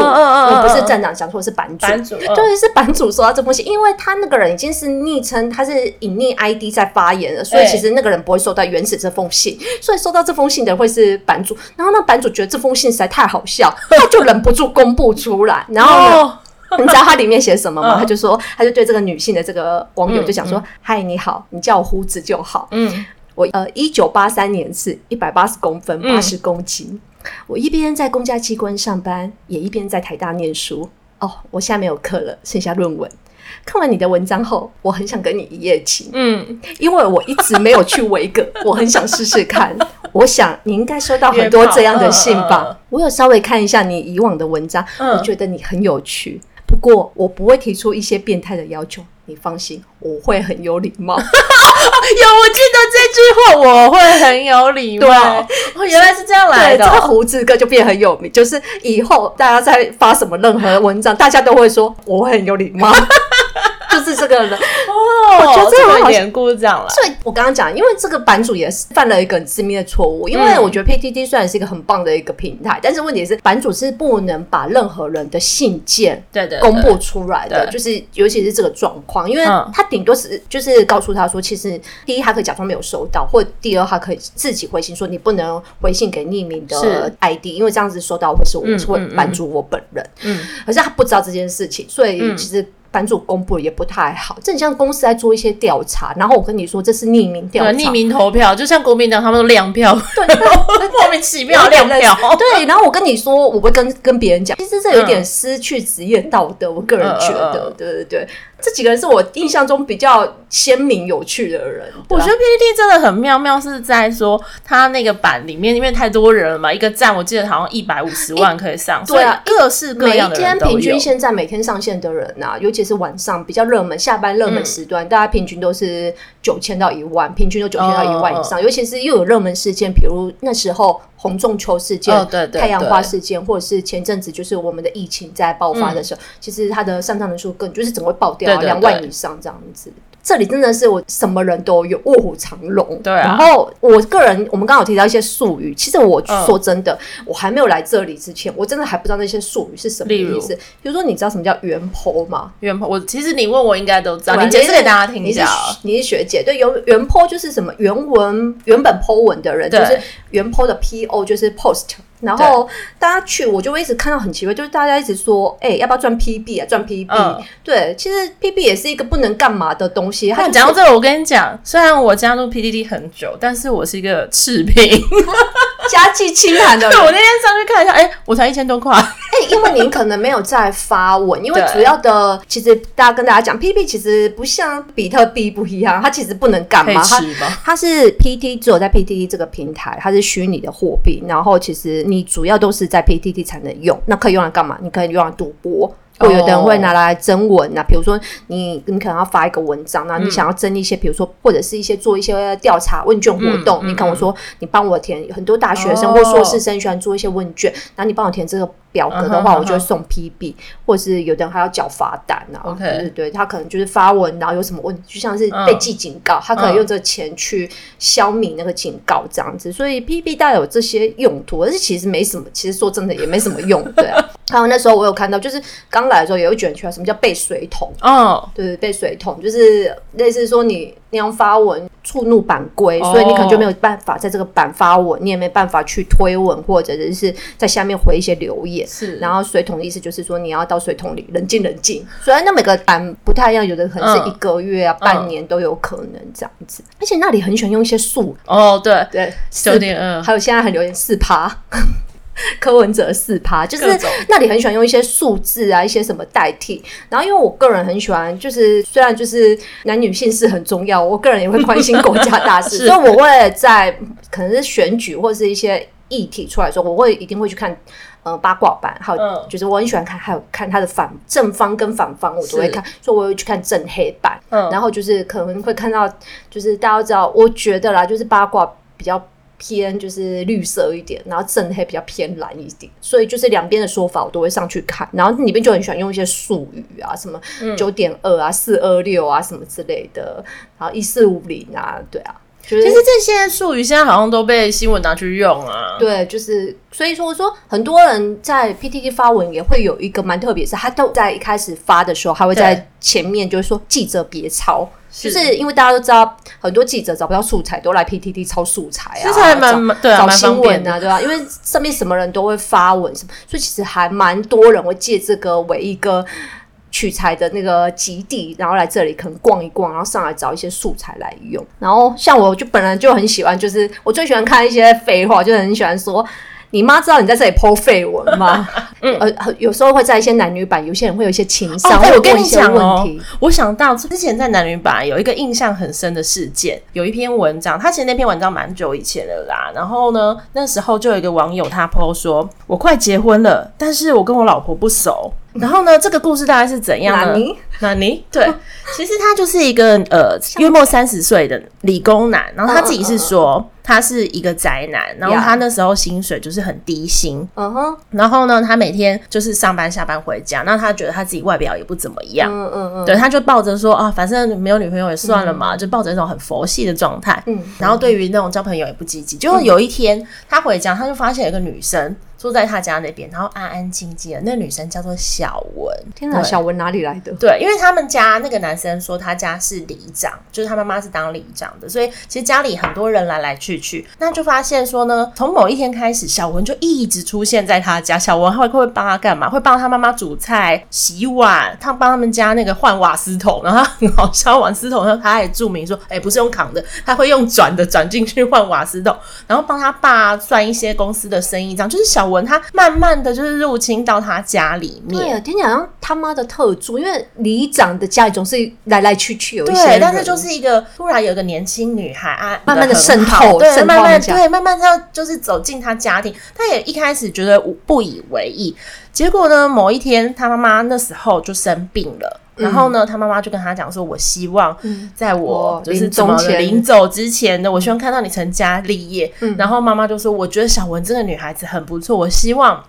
不是站长，讲错是版主，版主对，是版主收到这封信，因为他那个人已经是昵称，他是隐匿 ID 在发言了，所以其实那个人不会收到原始这封信，所以收到这封信的会是版主，然后那版主觉得这封信实在太好笑，他就忍不住公布出来，然后呢。(laughs) 你知道他里面写什么吗？他就说，他就对这个女性的这个网友就讲说：“嗨，你好，你叫我胡子就好。嗯，我呃，一九八三年是一百八十公分，八十公斤。我一边在公家机关上班，也一边在台大念书。哦，我现在没有课了，剩下论文。看完你的文章后，我很想跟你一夜情。嗯，因为我一直没有去维格，(laughs) 我很想试试看。(laughs) 我想你应该收到很多这样的信吧？我有稍微看一下你以往的文章，我觉得你很有趣。”不过我不会提出一些变态的要求，你放心，我会很有礼貌。(laughs) 有，我记得这句话，我会很有礼貌。对，原来是这样来的。这个胡子哥就变很有名，就是以后大家在发什么任何文章，大家都会说我会很有礼貌。(laughs) 就是这个人哦，我觉得这个典故这样了。所以我刚刚讲，因为这个版主也是犯了一个很致命的错误。因为我觉得 PTT 虽然是一个很棒的一个平台，但是问题是版主是不能把任何人的信件对对公布出来的，就是尤其是这个状况，因为他顶多是就是告诉他说，其实第一他可以假装没有收到，或第二他可以自己回信说你不能回信给匿名的 ID，因为这样子收到会是我会版主我本人。嗯，可是他不知道这件事情，所以其实。版主公布也不太好，这很像公司在做一些调查，然后我跟你说这是匿名调查，匿名投票，就像国民党他们都亮票，对，(laughs) 莫名其妙亮票，对，然后我跟你说，我会跟跟别人讲，其实这有点失去职业道德，我个人觉得，对对对。这几个人是我印象中比较鲜明有趣的人。我觉得 PPT 真的很妙妙，是在说他那个版里面，因为太多人了嘛，一个站我记得好像一百五十万可以上。对啊，各式各样的人。每天平均现在每天上线的人啊，尤其是晚上比较热门、下班热门时段，大家平均都是九千到一万，平均都九千到一万以上。尤其是又有热门事件，比如那时候洪仲丘事件、太阳花事件，或者是前阵子就是我们的疫情在爆发的时候，其实它的上涨人数更就是整个会爆掉。两万以上这样子。这里真的是我什么人都有，卧虎藏龙。对啊。然后我个人，我们刚好提到一些术语。其实我说真的，我还没有来这里之前，我真的还不知道那些术语是什么意思。比如说，你知道什么叫原 po 吗？原 po，我其实你问我应该都知道。你解释给大家听一下。你是学姐，对，原原 po 就是什么原文原本 po 文的人，就是原 po 的 po 就是 post。然后大家去，我就会一直看到很奇怪，就是大家一直说，哎，要不要赚 PB 啊？赚 PB？对，其实 PB 也是一个不能干嘛的东西。他讲到这个，我跟你讲，虽然我加入 PDD 很久，但是我是一个赤贫，(laughs) 家境清寒的人。我那天上去看一下，哎，我才一千多块。哎，因为您可能没有在发文，(laughs) 因为主要的其实大家跟大家讲，P P 其实不像比特币不一样，它其实不能干嘛。它它是 PT 只有在 PTT 这个平台，它是虚拟的货币，然后其实。你主要都是在 PTT 才能用，那可以用来干嘛？你可以用来赌博，或有的人会拿来征文啊。比如说你，你可能要发一个文章，那你想要征一些，比如说或者是一些做一些调查问卷活动，你跟我说，你帮我填，很多大学生或硕士生喜欢做一些问卷，然后你帮我填这个。表格的话，我就会送 PB，或是有的人还要缴罚单啊。OK，对对对，他可能就是发文，然后有什么问题，就像是被记警告，他可能用这个钱去消弭那个警告这样子。所以 PB 带有这些用途，而且其实没什么，其实说真的也没什么用，对啊。(laughs) 还有那时候我有看到，就是刚来的时候有一卷出来，什么叫背水桶？哦，对，背水桶就是类似说你那样发文触怒版规，所以你可能就没有办法在这个版发文，你也没办法去推文或者是在下面回一些留言。是，然后水桶的意思就是说你要到水桶里冷静冷静。虽然那每个版不太一样，有的可能是一个月啊、半年都有可能这样子。而且那里很喜欢用一些数哦，对对，九点二，还有现在很流行四趴。(laughs) 柯文哲四趴，就是那里很喜欢用一些数字啊，一些什么代替。然后因为我个人很喜欢，就是虽然就是男女性是很重要，我个人也会关心国家大事，(laughs) 所以我会在可能是选举或是一些议题出来的时候，我会一定会去看呃八卦版，还有就是我很喜欢看，还有看他的反正方跟反方，我都会看，所以我会去看正黑版。嗯，然后就是可能会看到，就是大家知道，我觉得啦，就是八卦比较。偏就是绿色一点，然后正黑比较偏蓝一点，所以就是两边的说法我都会上去看，然后里面就很喜欢用一些术语啊，什么九点二啊、四二六啊什么之类的，然后一四五零啊，对啊，就是、其实这些术语现在好像都被新闻拿去用啊。对，就是所以说我说很多人在 PTT 发文也会有一个蛮特别，是他都在一开始发的时候，他会在前面就是说记者别抄。就是因为大家都知道，很多记者找不到素材，都来 PTT 抄素材啊，其实还蛮对啊，找新闻啊，对吧？因为上面什么人都会发文什么，所以其实还蛮多人会借这个为一个取材的那个基地，然后来这里可能逛一逛，然后上来找一些素材来用。然后像我就本来就很喜欢，就是我最喜欢看一些废话，就很喜欢说。你妈知道你在这里 po 废文吗？(laughs) 嗯，呃，有时候会在一些男女版，有些人会有一些情商，会有问一些问题。我想到之前在男女版有一个印象很深的事件，有一篇文章，他其实那篇文章蛮久以前的啦。然后呢，那时候就有一个网友他 po 说：“我快结婚了，但是我跟我老婆不熟。”然后呢，这个故事大概是怎样呢？(laughs) 那你，那你对，(laughs) 其实他就是一个呃约莫三十岁的理工男，然后他自己是说。他是一个宅男，然后他那时候薪水就是很低薪，嗯哼.然后呢，他每天就是上班下班回家，那他觉得他自己外表也不怎么样，嗯嗯嗯，对，他就抱着说啊，反正没有女朋友也算了嘛，嗯、就抱着一种很佛系的状态，嗯，然后对于那种交朋友也不积极，结果有一天他回家，他就发现有一个女生。坐在他家那边，然后安安静静的。那女生叫做小文。天哪，小文哪里来的？对，因为他们家那个男生说他家是里长，就是他妈妈是当里长的，所以其实家里很多人来来去去。那就发现说呢，从某一天开始，小文就一直出现在他家。小文会会帮他干嘛？会帮他妈妈煮菜、洗碗，他帮他们家那个换瓦斯桶。然后他很好笑，瓦斯桶上他还注明说：“哎、欸，不是用扛的，他会用转的转进去换瓦斯桶。”然后帮他爸算一些公司的生意账，就是小文。他慢慢的就是入侵到他家里面，对啊，听起来他妈的特助，因为里长的家里总是来来去去有一些，对，但是就是一个突然有一个年轻女孩啊，慢慢的渗透，对，慢慢对，慢慢要就是走进他家庭，他也一开始觉得不以为意，结果呢，某一天他妈妈那时候就生病了。然后呢，他妈妈就跟他讲说：“我希望在我就是临走之前呢，我希望看到你成家立业。”然后妈妈就说：“我觉得小文这个女孩子很不错，我希望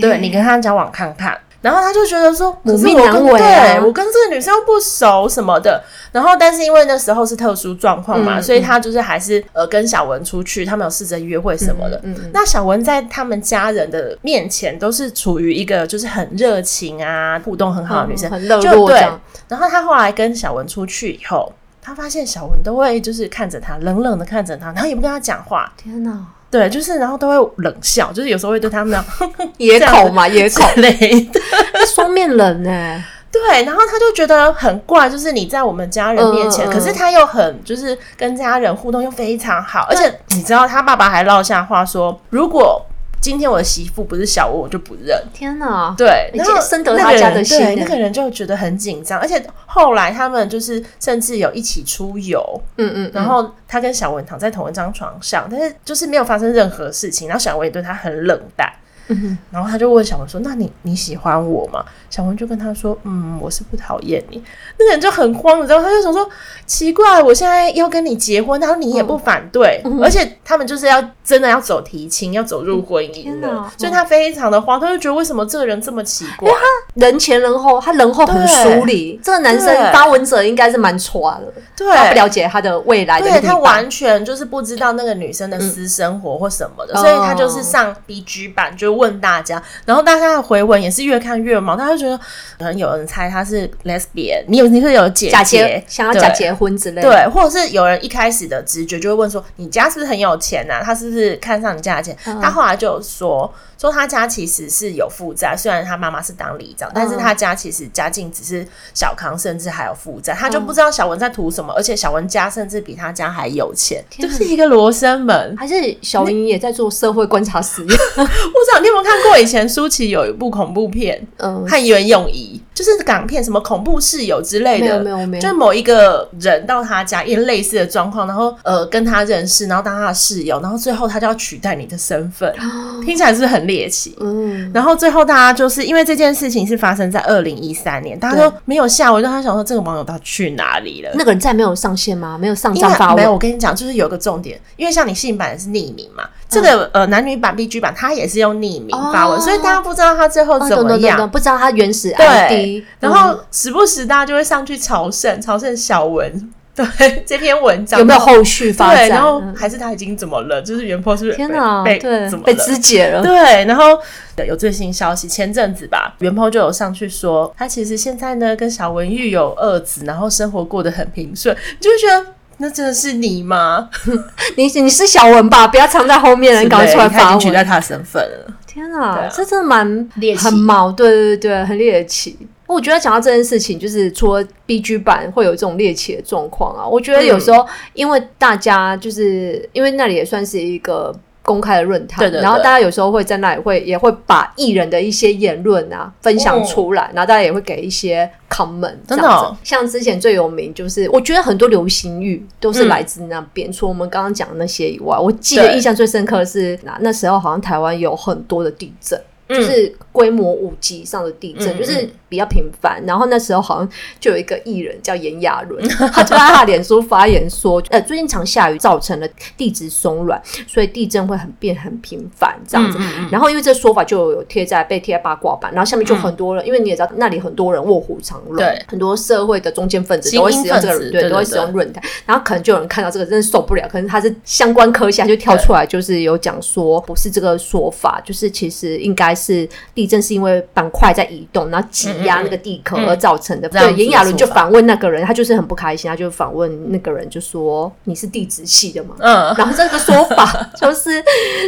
对你跟她交往看看。”然后他就觉得说，母命难违啊，对，我跟这个女生又不熟什么的。然后，但是因为那时候是特殊状况嘛，嗯、所以他就是还是呃跟小文出去，他们有试着约会什么的。嗯嗯、那小文在他们家人的面前都是处于一个就是很热情啊，互动很好的女生，嗯、很热络对。然后他后来跟小文出去以后，他发现小文都会就是看着他，冷冷的看着他，然后也不跟他讲话。天哪！对，就是然后都会冷笑，就是有时候会对他们讲 (laughs) 野口嘛，野口类的 (laughs) 双面人呢。对，然后他就觉得很怪，就是你在我们家人面前，嗯、可是他又很就是跟家人互动又非常好，而且你知道他爸爸还落下话说，如果。今天我的媳妇不是小文，我就不认。天哪！对，然后深得他家的心，那个人就觉得很紧张，而且后来他们就是甚至有一起出游，嗯，嗯嗯，然后他跟小文躺在同一张床上，但是就是没有发生任何事情，然后小文也对他很冷淡。嗯，然后他就问小文说：“那你你喜欢我吗？”小文就跟他说：“嗯，我是不讨厌你。”那个人就很慌，你知道，他就想说：“奇怪，我现在要跟你结婚，然后你也不反对，嗯、而且他们就是要真的要走提亲，要走入婚姻的，嗯、所以他非常的慌，他就觉得为什么这个人这么奇怪？因为他人前人后，他人后很疏离，这个男生发文者应该是蛮挫的，对，他不了解他的未来的，对他完全就是不知道那个女生的私生活或什么的，嗯、所以他就是上 BG 版就问大家，然后大家的回文也是越看越毛，他就觉得可能有人猜他是 lesbian，你有你是有姐姐假结想要假结婚之类的，对，或者是有人一开始的直觉就会问说，你家是不是很有钱啊？他是不是看上你家的钱？嗯、他后来就说。说他家其实是有负债，虽然他妈妈是当里长，但是他家其实家境只是小康，甚至还有负债。他就不知道小文在图什么，而且小文家甚至比他家还有钱，哪就是一个罗生门。还是小文也在做社会观察实验？(laughs) 我不知道你有没有看过以前舒淇有一部恐怖片，嗯，和袁咏仪。就是港片，什么恐怖室友之类的，没有没有没有，就是某一个人到他家，因为类似的状况，然后呃跟他认识，然后当他的室友，然后最后他就要取代你的身份，哦、听起来是不是很猎奇？嗯，然后最后大家就是因为这件事情是发生在二零一三年，大家都没有下文，让他想说这个网友他去哪里了？那个人再没有上线吗？没有上账发文？没有，我跟你讲，就是有个重点，因为像你性版是匿名嘛。这个呃，男女版 BG 版，他也是用匿名发文，哦、所以大家不知道他最后怎么样，不知道他原始 ID。对，然后时不时大家就会上去朝圣，朝圣小文，(laughs) 对这篇文章有没有后续发展？对，然后还是他已经怎么了？就是原 po 是不是？天哪，被对怎么被肢解了？对，然后有最新消息，前阵子吧，原 po 就有上去说，他其实现在呢跟小文育有二子，然后生活过得很平顺，就会觉得。那真的是你吗？(laughs) 你你是小文吧？不要藏在后面了，你赶快出来发文。取代他的身份了。天啊，啊这真的蛮猎奇，很毛，对对对，很猎奇。我觉得讲到这件事情，就是除了 BG 版会有这种猎奇的状况啊，我觉得有时候因为大家就是因为那里也算是一个。公开的论坛，对对对，然后大家有时候会在那里会也会把艺人的一些言论啊分享出来，哦、然后大家也会给一些 comment，真的、哦，像之前最有名就是，我觉得很多流行语都是来自那边。嗯、除了我们刚刚讲的那些以外，我记得印象最深刻的是那对那时候好像台湾有很多的地震，嗯、就是规模五级以上的地震，嗯、就是。比较频繁，然后那时候好像就有一个艺人叫炎亚纶，他就在他脸书发言说，呃，最近常下雨造成了地质松软，所以地震会很变很频繁这样子。嗯嗯嗯，然后因为这说法就有贴在被贴在八卦版，然后下面就很多人，嗯、因为你也知道那里很多人卧虎藏龙，对，很多社会的中间分子都会使用这个，对，都会使用论坛，然后可能就有人看到这个真的受不了，可能他是相关科下就跳出来，就是有讲说不是这个说法，就是其实应该是地震是因为板块在移动，然后挤。压那个地壳而造成的，嗯、对，炎亚纶就反问那个人，他就是很不开心，他就反问那个人，就说：“你是地质系的吗？”嗯，然后这个说法 (laughs) 就是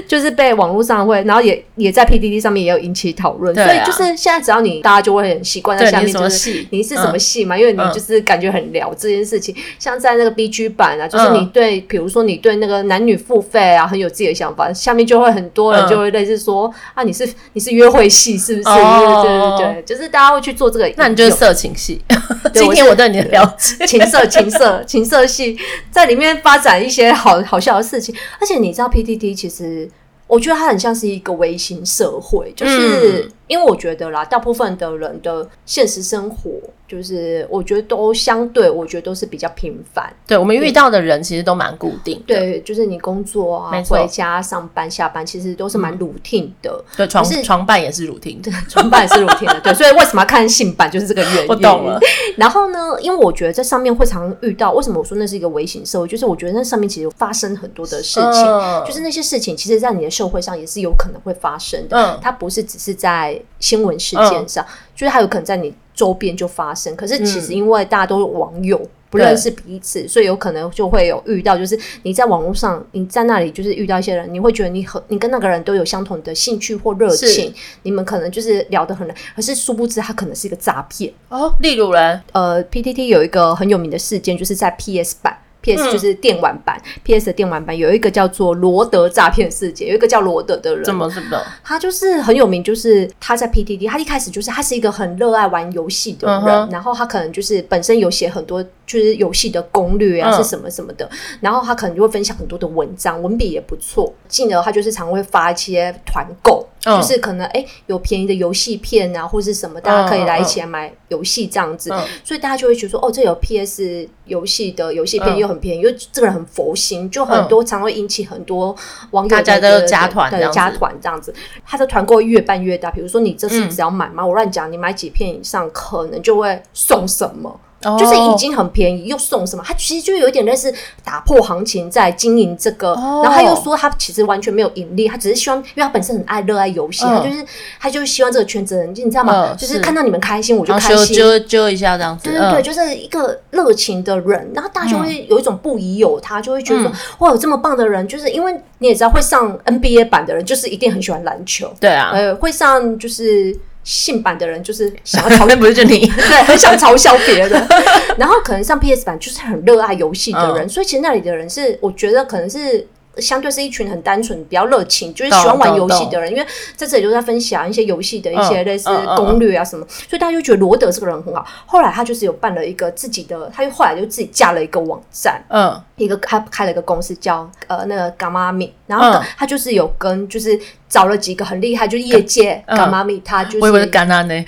就是被网络上会，然后也也在 PDD 上面也有引起讨论，啊、所以就是现在只要你大家就会很习惯在下面就是你是什么系嘛，嗯、因为你就是感觉很聊这件事情，像在那个 BG 版啊，就是你对，比如说你对那个男女付费啊很有自己的想法，下面就会很多人就会类似说、嗯、啊，你是你是约会系是不是？哦、对对对，就是大家会。去做这个，那你就是色情系。(laughs) 今天我对你的了解，(laughs) 情色、情色、情色系，在里面发展一些好好笑的事情。而且你知道，PTT 其实我觉得它很像是一个微型社会，就是。嗯因为我觉得啦，大部分的人的现实生活，就是我觉得都相对，我觉得都是比较平凡。对，我们遇到的人其实都蛮固定。对，就是你工作啊，回家上班下班，其实都是蛮 routine 的。对，床床伴也是 routine，对，(laughs) 床伴也是 routine 的。对，所以为什么要看性版，就是这个原因。(laughs) 我懂了。(laughs) 然后呢，因为我觉得在上面会常遇到，为什么我说那是一个微型社会？就是我觉得那上面其实发生很多的事情，就是那些事情，其实在你的社会上也是有可能会发生的。嗯，它不是只是在。新闻事件上，嗯、就是它有可能在你周边就发生。可是其实因为大家都是网友，嗯、不认识彼此，所以有可能就会有遇到，就是你在网络上，你在那里就是遇到一些人，你会觉得你和你跟那个人都有相同的兴趣或热情，你们可能就是聊得很来。可是殊不知，他可能是一个诈骗哦。例如呢，呃，PTT 有一个很有名的事件，就是在 PS 版。P.S. 就是电玩版、嗯、P.S. 的电玩版有一个叫做罗德诈骗事件，有一个叫罗德的人，怎么怎么？他就是很有名，就是他在 P.T.T. 他一开始就是他是一个很热爱玩游戏的人，嗯、然后他可能就是本身有写很多就是游戏的攻略啊，是什么什么的，嗯、然后他可能就会分享很多的文章，文笔也不错，进而他就是常会发一些团购。嗯、就是可能哎、欸、有便宜的游戏片啊，或是什么，大家可以来一起来买游戏这样子，所以大家就会觉得说，哦，这有 PS 游戏的游戏片又很便宜，因为、嗯、这个人很佛心，就很多常会引起很多网友的大家的加团，对加团这样子，他的团购越办越大。比如说你这次只要买嘛，嗯、我乱讲，你买几片以上，可能就会送什么。就是已经很便宜，又送什么？他其实就有一点类似打破行情在经营这个，然后他又说他其实完全没有盈利，他只是希望，因为他本身很爱热爱游戏，他就是他就是希望这个圈子人，你知道吗？就是看到你们开心，我就开心，揪揪一下这样子。对对对，就是一个热情的人，然后大家就会有一种不疑有他，就会觉得说哇，有这么棒的人，就是因为你也知道会上 NBA 版的人，就是一定很喜欢篮球，对啊，呃，会上就是。性版的人就是想要嘲，那 (laughs) 不是就你 (laughs) 对，很想嘲笑别人。(laughs) 然后可能上 PS 版就是很热爱游戏的人，嗯、所以其实那里的人是，我觉得可能是相对是一群很单纯、比较热情，就是喜欢玩游戏的人。因为在这里都在分享一些游戏的一些类似攻略啊什么，嗯嗯嗯、所以大家就觉得罗德这个人很好。后来他就是有办了一个自己的，他又后来就自己架了一个网站，嗯，一个他开了一个公司叫呃那个 Gamami，然后他就是有跟就是。找了几个很厉害，就是业界干妈咪，他就是我以为是干妈呢，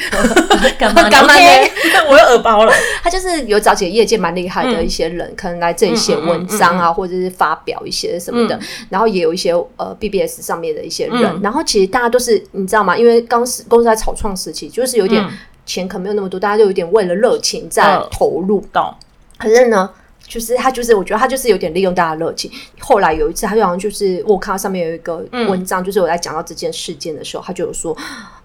干妈干妈呢，(laughs) 我有耳包了。(laughs) 他就是有找几个业界蛮厉害的一些人，可能来这里写文章啊，或者是发表一些什么的。然后也有一些呃 BBS 上面的一些人。然后其实大家都是你知道吗？因为刚是公司在草创时期，就是有点钱可能没有那么多，大家就有点为了热情在投入。到可是呢。就是他，就是我觉得他就是有点利用大家的热情。后来有一次，他就好像就是我看到上面有一个文章，就是我在讲到这件事件的时候，他就有说，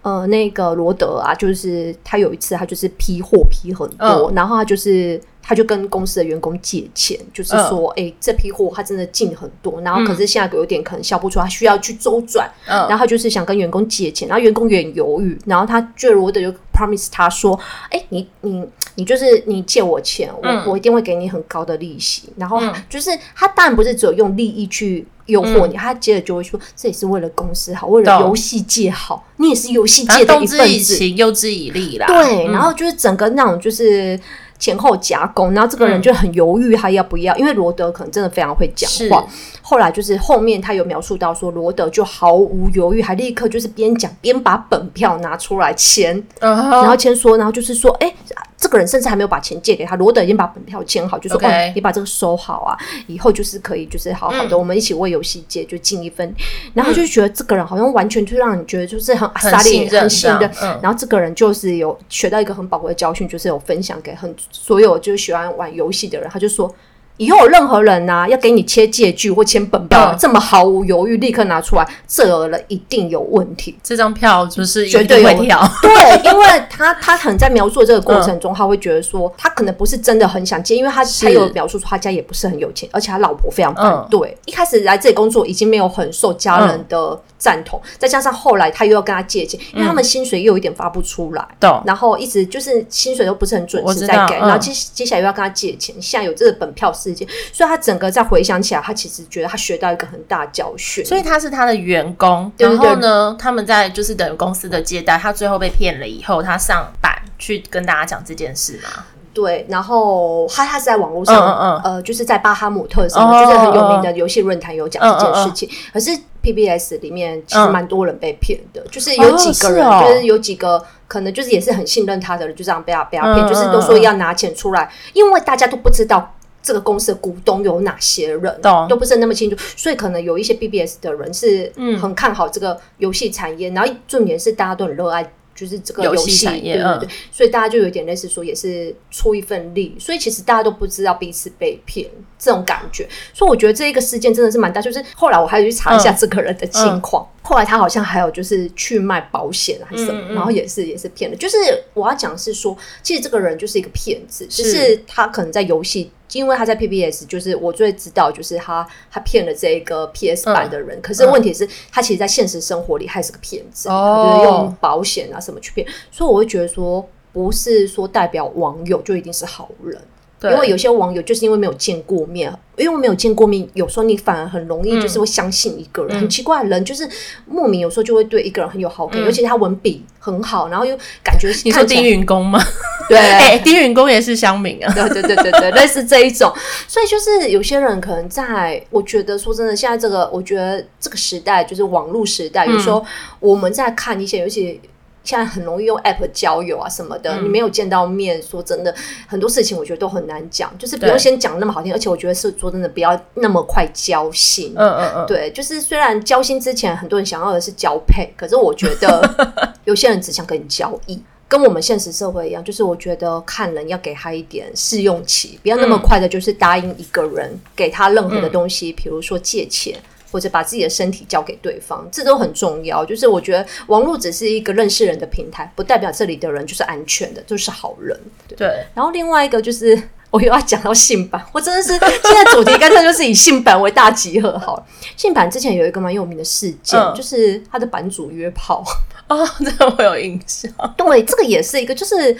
呃，那个罗德啊，就是他有一次他就是批货批很多，然后他就是。他就跟公司的员工借钱，就是说，哎、欸，这批货他真的进很多，然后可是现在有点可能销不出，他需要去周转，然后他就是想跟员工借钱，然后员工有点犹豫，然后他觉得罗德就 promise 他说，哎、欸，你你你就是你借我钱，我我一定会给你很高的利息，然后就是他当然不是只有用利益去诱惑你，他接着就会说，这也是为了公司好，为了游戏界好，你也是游戏界的一份子，动之以情，诱之以利啦，对，然后就是整个那种就是。前后夹攻，然后这个人就很犹豫，他要不要？嗯、因为罗德可能真的非常会讲话。后来就是后面他有描述到说，罗德就毫无犹豫，还立刻就是边讲边把本票拿出来签，然后签说，然后就是说，哎、欸。这个人甚至还没有把钱借给他，罗德已经把本票签好，就说：“ Okay. 哦，你把这个收好啊，以后就是可以，就是好好的，嗯、我们一起为游戏界就尽一份。”然后就觉得这个人好像完全就让你觉得就是很信任很信任。然后这个人就是有学到一个很宝贵的教训，就是有分享给很所有就是喜欢玩游戏的人，他就说。以后有任何人呐、啊、要给你切借据或签本票，嗯、这么毫无犹豫立刻拿出来，这个人一定有问题。这张票就是绝对会跳。(laughs) 对，因为他他可能在描述这个过程中，嗯、他会觉得说他可能不是真的很想借，因为他他有描述说他家也不是很有钱，而且他老婆非常反对。嗯、一开始来这里工作已经没有很受家人的。嗯赞同，再加上后来他又要跟他借钱，因为他们薪水又有一点发不出来，对、嗯，然后一直就是薪水都不是很准时在给，嗯、然后接接下来又要跟他借钱，现在有这个本票事件，所以他整个再回想起来，他其实觉得他学到一个很大教训。所以他是他的员工，对对对，然后呢，他们在就是等公司的接待，他最后被骗了以后，他上板去跟大家讲这件事嘛。对，然后他他是在网络上，嗯嗯呃，就是在巴哈姆特什么，就是很有名的游戏论坛有讲这件事情。可是 PBS 里面其实蛮多人被骗的，就是有几个人，就是有几个可能就是也是很信任他的人，就这样被他被他骗，就是都说要拿钱出来，因为大家都不知道这个公司的股东有哪些人，都不是那么清楚，所以可能有一些 BBS 的人是很看好这个游戏产业，然后重点是大家都很热爱。就是这个游戏产业，对对对，所以大家就有点类似说，也是出一份力，所以其实大家都不知道彼此被骗这种感觉，所以我觉得这一个事件真的是蛮大。就是后来我还有去查一下这个人的情况，后来他好像还有就是去卖保险还是什么，然后也是也是骗的。就是我要讲是说，其实这个人就是一个骗子，只是他可能在游戏。因为他在 PBS，就是我最知道，就是他他骗了这个 PS 版的人。嗯、可是问题是，他其实，在现实生活里还是个骗子，哦、就是用保险啊什么去骗。所以我会觉得说，不是说代表网友就一定是好人。对因为有些网友就是因为没有见过面，因为没有见过面，有时候你反而很容易就是会相信一个人。嗯、很奇怪人，就是莫名有时候就会对一个人很有好感，嗯、尤其他文笔很好，然后又感觉看你说丁云公吗？(laughs) 对，(laughs) 哎、欸，低云宫也是乡民啊。对对对对对，类似这一种。所以就是有些人可能在，我觉得说真的，现在这个，我觉得这个时代就是网络时代，有时候我们在看一些，尤其。现在很容易用 App 交友啊什么的，嗯、你没有见到面，说真的，很多事情我觉得都很难讲，就是不用先讲那么好听，而且我觉得是说真的，不要那么快交心。嗯嗯嗯，对，就是虽然交心之前很多人想要的是交配，可是我觉得 (laughs) 有些人只想跟你交易，跟我们现实社会一样，就是我觉得看人要给他一点试用期，不要那么快的，就是答应一个人、嗯、给他任何的东西，比如说借钱。或者把自己的身体交给对方，这都很重要。就是我觉得网络只是一个认识人的平台，不代表这里的人就是安全的，就是好人。对。对，然后另外一个就是，我又要讲到性版，我真的是现在主题干脆就是以性版为大集合好了。性版之前有一个蛮有名的事件，嗯、就是他的版主约炮。啊，(laughs) 这个我有印象。对，这个也是一个，就是。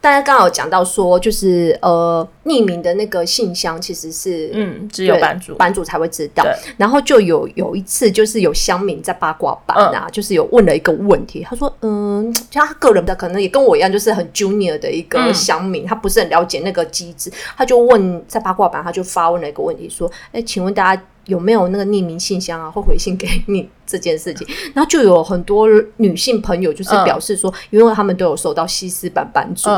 大家刚好讲到说，就是呃，匿名的那个信箱其实是嗯，只有版主版主才会知道。然后就有有一次，就是有乡民在八卦版啊，嗯、就是有问了一个问题，他说：“嗯，像他个人的可能也跟我一样，就是很 junior 的一个乡民，嗯、他不是很了解那个机制，他就问在八卦版，他就发问了一个问题，说：‘哎，请问大家？’”有没有那个匿名信箱啊，会回信给你这件事情？(laughs) 然后就有很多女性朋友就是表示说，因为他们都有收到西斯版版主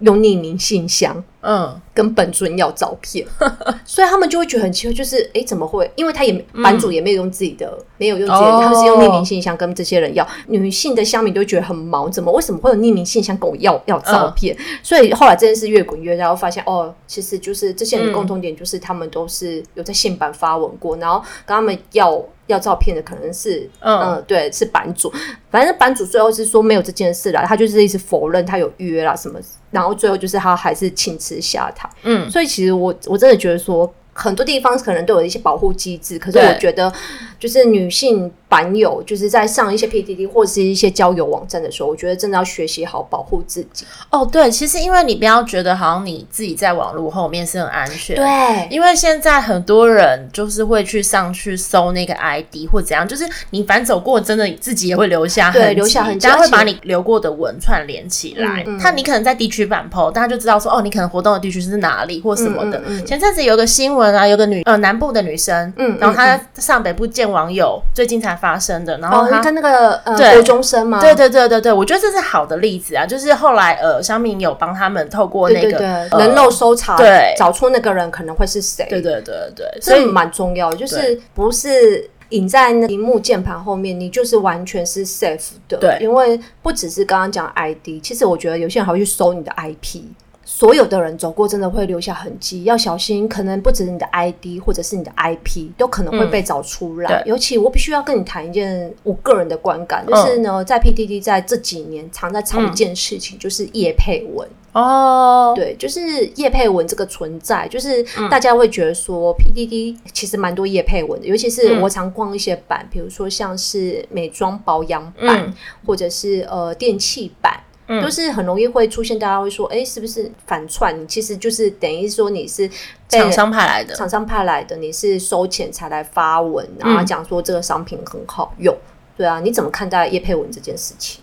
用匿名信箱。嗯，跟本尊要照片，(laughs) 所以他们就会觉得很奇怪，就是哎、欸，怎么会？因为他也版主也没有用自己的，嗯、没有用自己的，哦、他们是用匿名信箱跟这些人要。女性的乡民都觉得很毛，怎么为什么会有匿名信箱跟我要要照片？嗯、所以后来这件事越滚越大，然后发现哦，其实就是这些人的共同点，就是他们都是有在线版发文过，嗯、然后跟他们要要照片的可能是嗯，嗯，对，是版主。反正版主最后是说没有这件事了，他就是一直否认他有约啦什么，然后最后就是他还是请辞下台，嗯，所以其实我我真的觉得说，很多地方可能都有一些保护机制，可是我觉得就是女性。版友就是在上一些 PDD 或者是一些交友网站的时候，我觉得真的要学习好保护自己。哦，对，其实因为你不要觉得好像你自己在网络后面是很安全，对，因为现在很多人就是会去上去搜那个 ID 或怎样，就是你反走过，真的自己也会留下痕留下痕迹，大家会把你留过的文串联起来。嗯，他你可能在地区版 PO，大家就知道说哦，你可能活动的地区是哪里或什么的。前阵子有个新闻啊，有个女呃南部的女生，嗯，然后她上北部见网友，最近才发生的，然后他、哦、跟那个呃对国中生吗？对对对对对，我觉得这是好的例子啊，就是后来呃，香明有帮他们透过那个人肉搜查，对，找出那个人可能会是谁？对对对对，所以蛮重要的，就是不是隐在那屏幕键盘后面，你就是完全是 safe 的。对，因为不只是刚刚讲 ID，其实我觉得有些人还会去搜你的 IP。所有的人走过，真的会留下痕迹，要小心。可能不止你的 ID 或者是你的 IP，都可能会被找出来。嗯、尤其我必须要跟你谈一件我个人的观感，嗯、就是呢，在 PDD 在这几年常在吵一件事情，嗯、就是叶佩文哦。对，就是叶佩文这个存在，就是大家会觉得说，PDD 其实蛮多叶佩文的，尤其是我常逛一些版，比如说像是美妆保养版，嗯、或者是呃电器版。都是很容易会出现，大家会说，哎、欸，是不是反串？你其实就是等于说你是厂商派来的，厂商派来的，你是收钱才来发文，然后讲说这个商品很好用，嗯、对啊？你怎么看待叶佩文这件事情？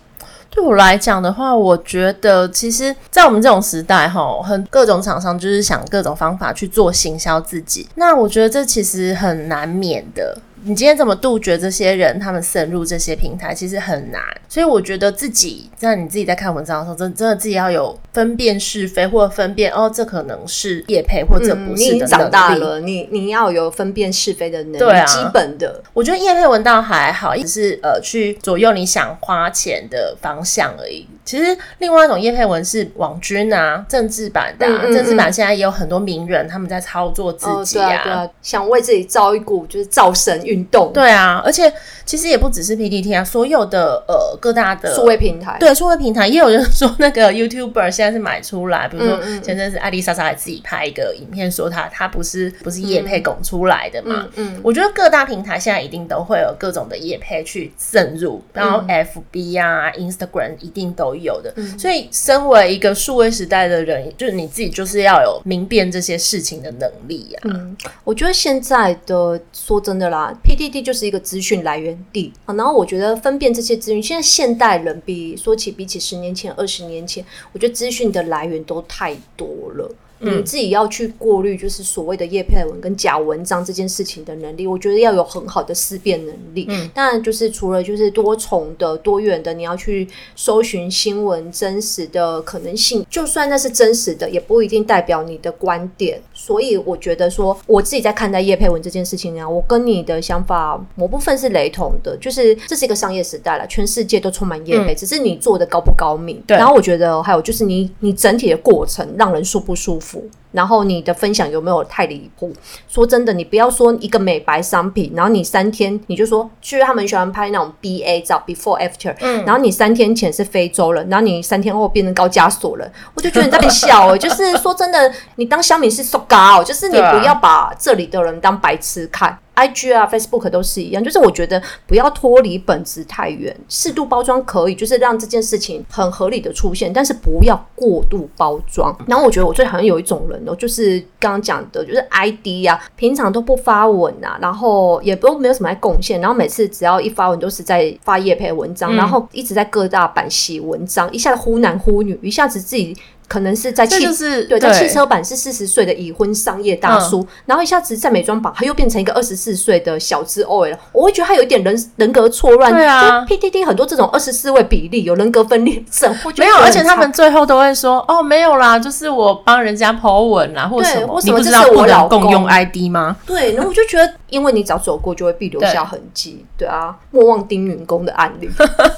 对我来讲的话，我觉得其实，在我们这种时代，哈，很各种厂商就是想各种方法去做行销自己，那我觉得这其实很难免的。你今天怎么杜绝这些人？他们渗入这些平台其实很难，所以我觉得自己在你自己在看文章的时候，真真的自己要有分辨是非，或者分辨哦，这可能是叶配，或者不是的长大了，你你要有分辨是非的能力，对啊、基本的。我觉得叶配文倒还好，只是呃去左右你想花钱的方向而已。其实另外一种叶佩文是网军啊，政治版的、啊，嗯嗯嗯、政治版现在也有很多名人他们在操作自己啊，哦、对啊对啊想为自己造一股就是造神运动。对啊，而且其实也不只是 PPT 啊，所有的呃各大的数位平台，对数位平台也有人说那个 YouTuber 现在是买出来，比如说前阵子艾丽莎莎还自己拍一个影片说她她不是不是叶佩拱出来的嘛，嗯，我觉得各大平台现在一定都会有各种的叶佩去渗入，然后 FB 啊、嗯、Instagram 一定都有。有的。嗯、所以，身为一个数位时代的人，就是你自己就是要有明辨这些事情的能力呀、啊。嗯，我觉得现在的说真的啦，PDD 就是一个资讯来源地啊。然后我觉得分辨这些资讯，现在现代人比说起比起十年前、二十年前，我觉得资讯的来源都太多了。你自己要去过滤，就是所谓的叶佩文跟假文章这件事情的能力，我觉得要有很好的思辨能力。嗯，当然就是除了就是多重的、多元的，你要去搜寻新闻真实的可能性，就算那是真实的，也不一定代表你的观点。所以我觉得说，我自己在看待叶佩文这件事情啊，我跟你的想法某部分是雷同的，就是这是一个商业时代了，全世界都充满叶佩，嗯，只是你做的高不高明。对，然后我觉得还有就是你你整体的过程让人舒不舒服。helpful 然后你的分享有没有太离谱？说真的，你不要说一个美白商品，然后你三天你就说，其实他们喜欢拍那种 BA 照 （before after），嗯，然后你三天前是非洲人，然后你三天后变成高加索人，我就觉得你在笑、欸。(laughs) 就是说真的，你当乡民是 so 高，就是你不要把这里的人当白痴看。IG 啊，Facebook 都是一样，就是我觉得不要脱离本质太远，适度包装可以，就是让这件事情很合理的出现，但是不要过度包装。然后我觉得我最讨厌有一种人哦，就是刚刚讲的，就是 ID 呀、啊，平常都不发文啊，然后也不没有什么来贡献，然后每次只要一发文都是在发叶配文章，然后一直在各大版写文章，一下子忽男忽女，一下子自己。可能是在汽就是对，在汽车版是四十岁的已婚商业大叔，嗯、然后一下子在美妆榜他又变成一个二十四岁的小资 OL 了。我会觉得他有一点人人格错乱。对啊，PTT 很多这种二十四位比例有人格分裂症，没有，而且他们最后都会说哦，没有啦，就是我帮人家 po 文啦，或什么，或什么，这是我老公用 ID 吗？对，然后我就觉得，因为你只要走过，就会必留下痕迹。对，对啊，莫忘丁云公的案例。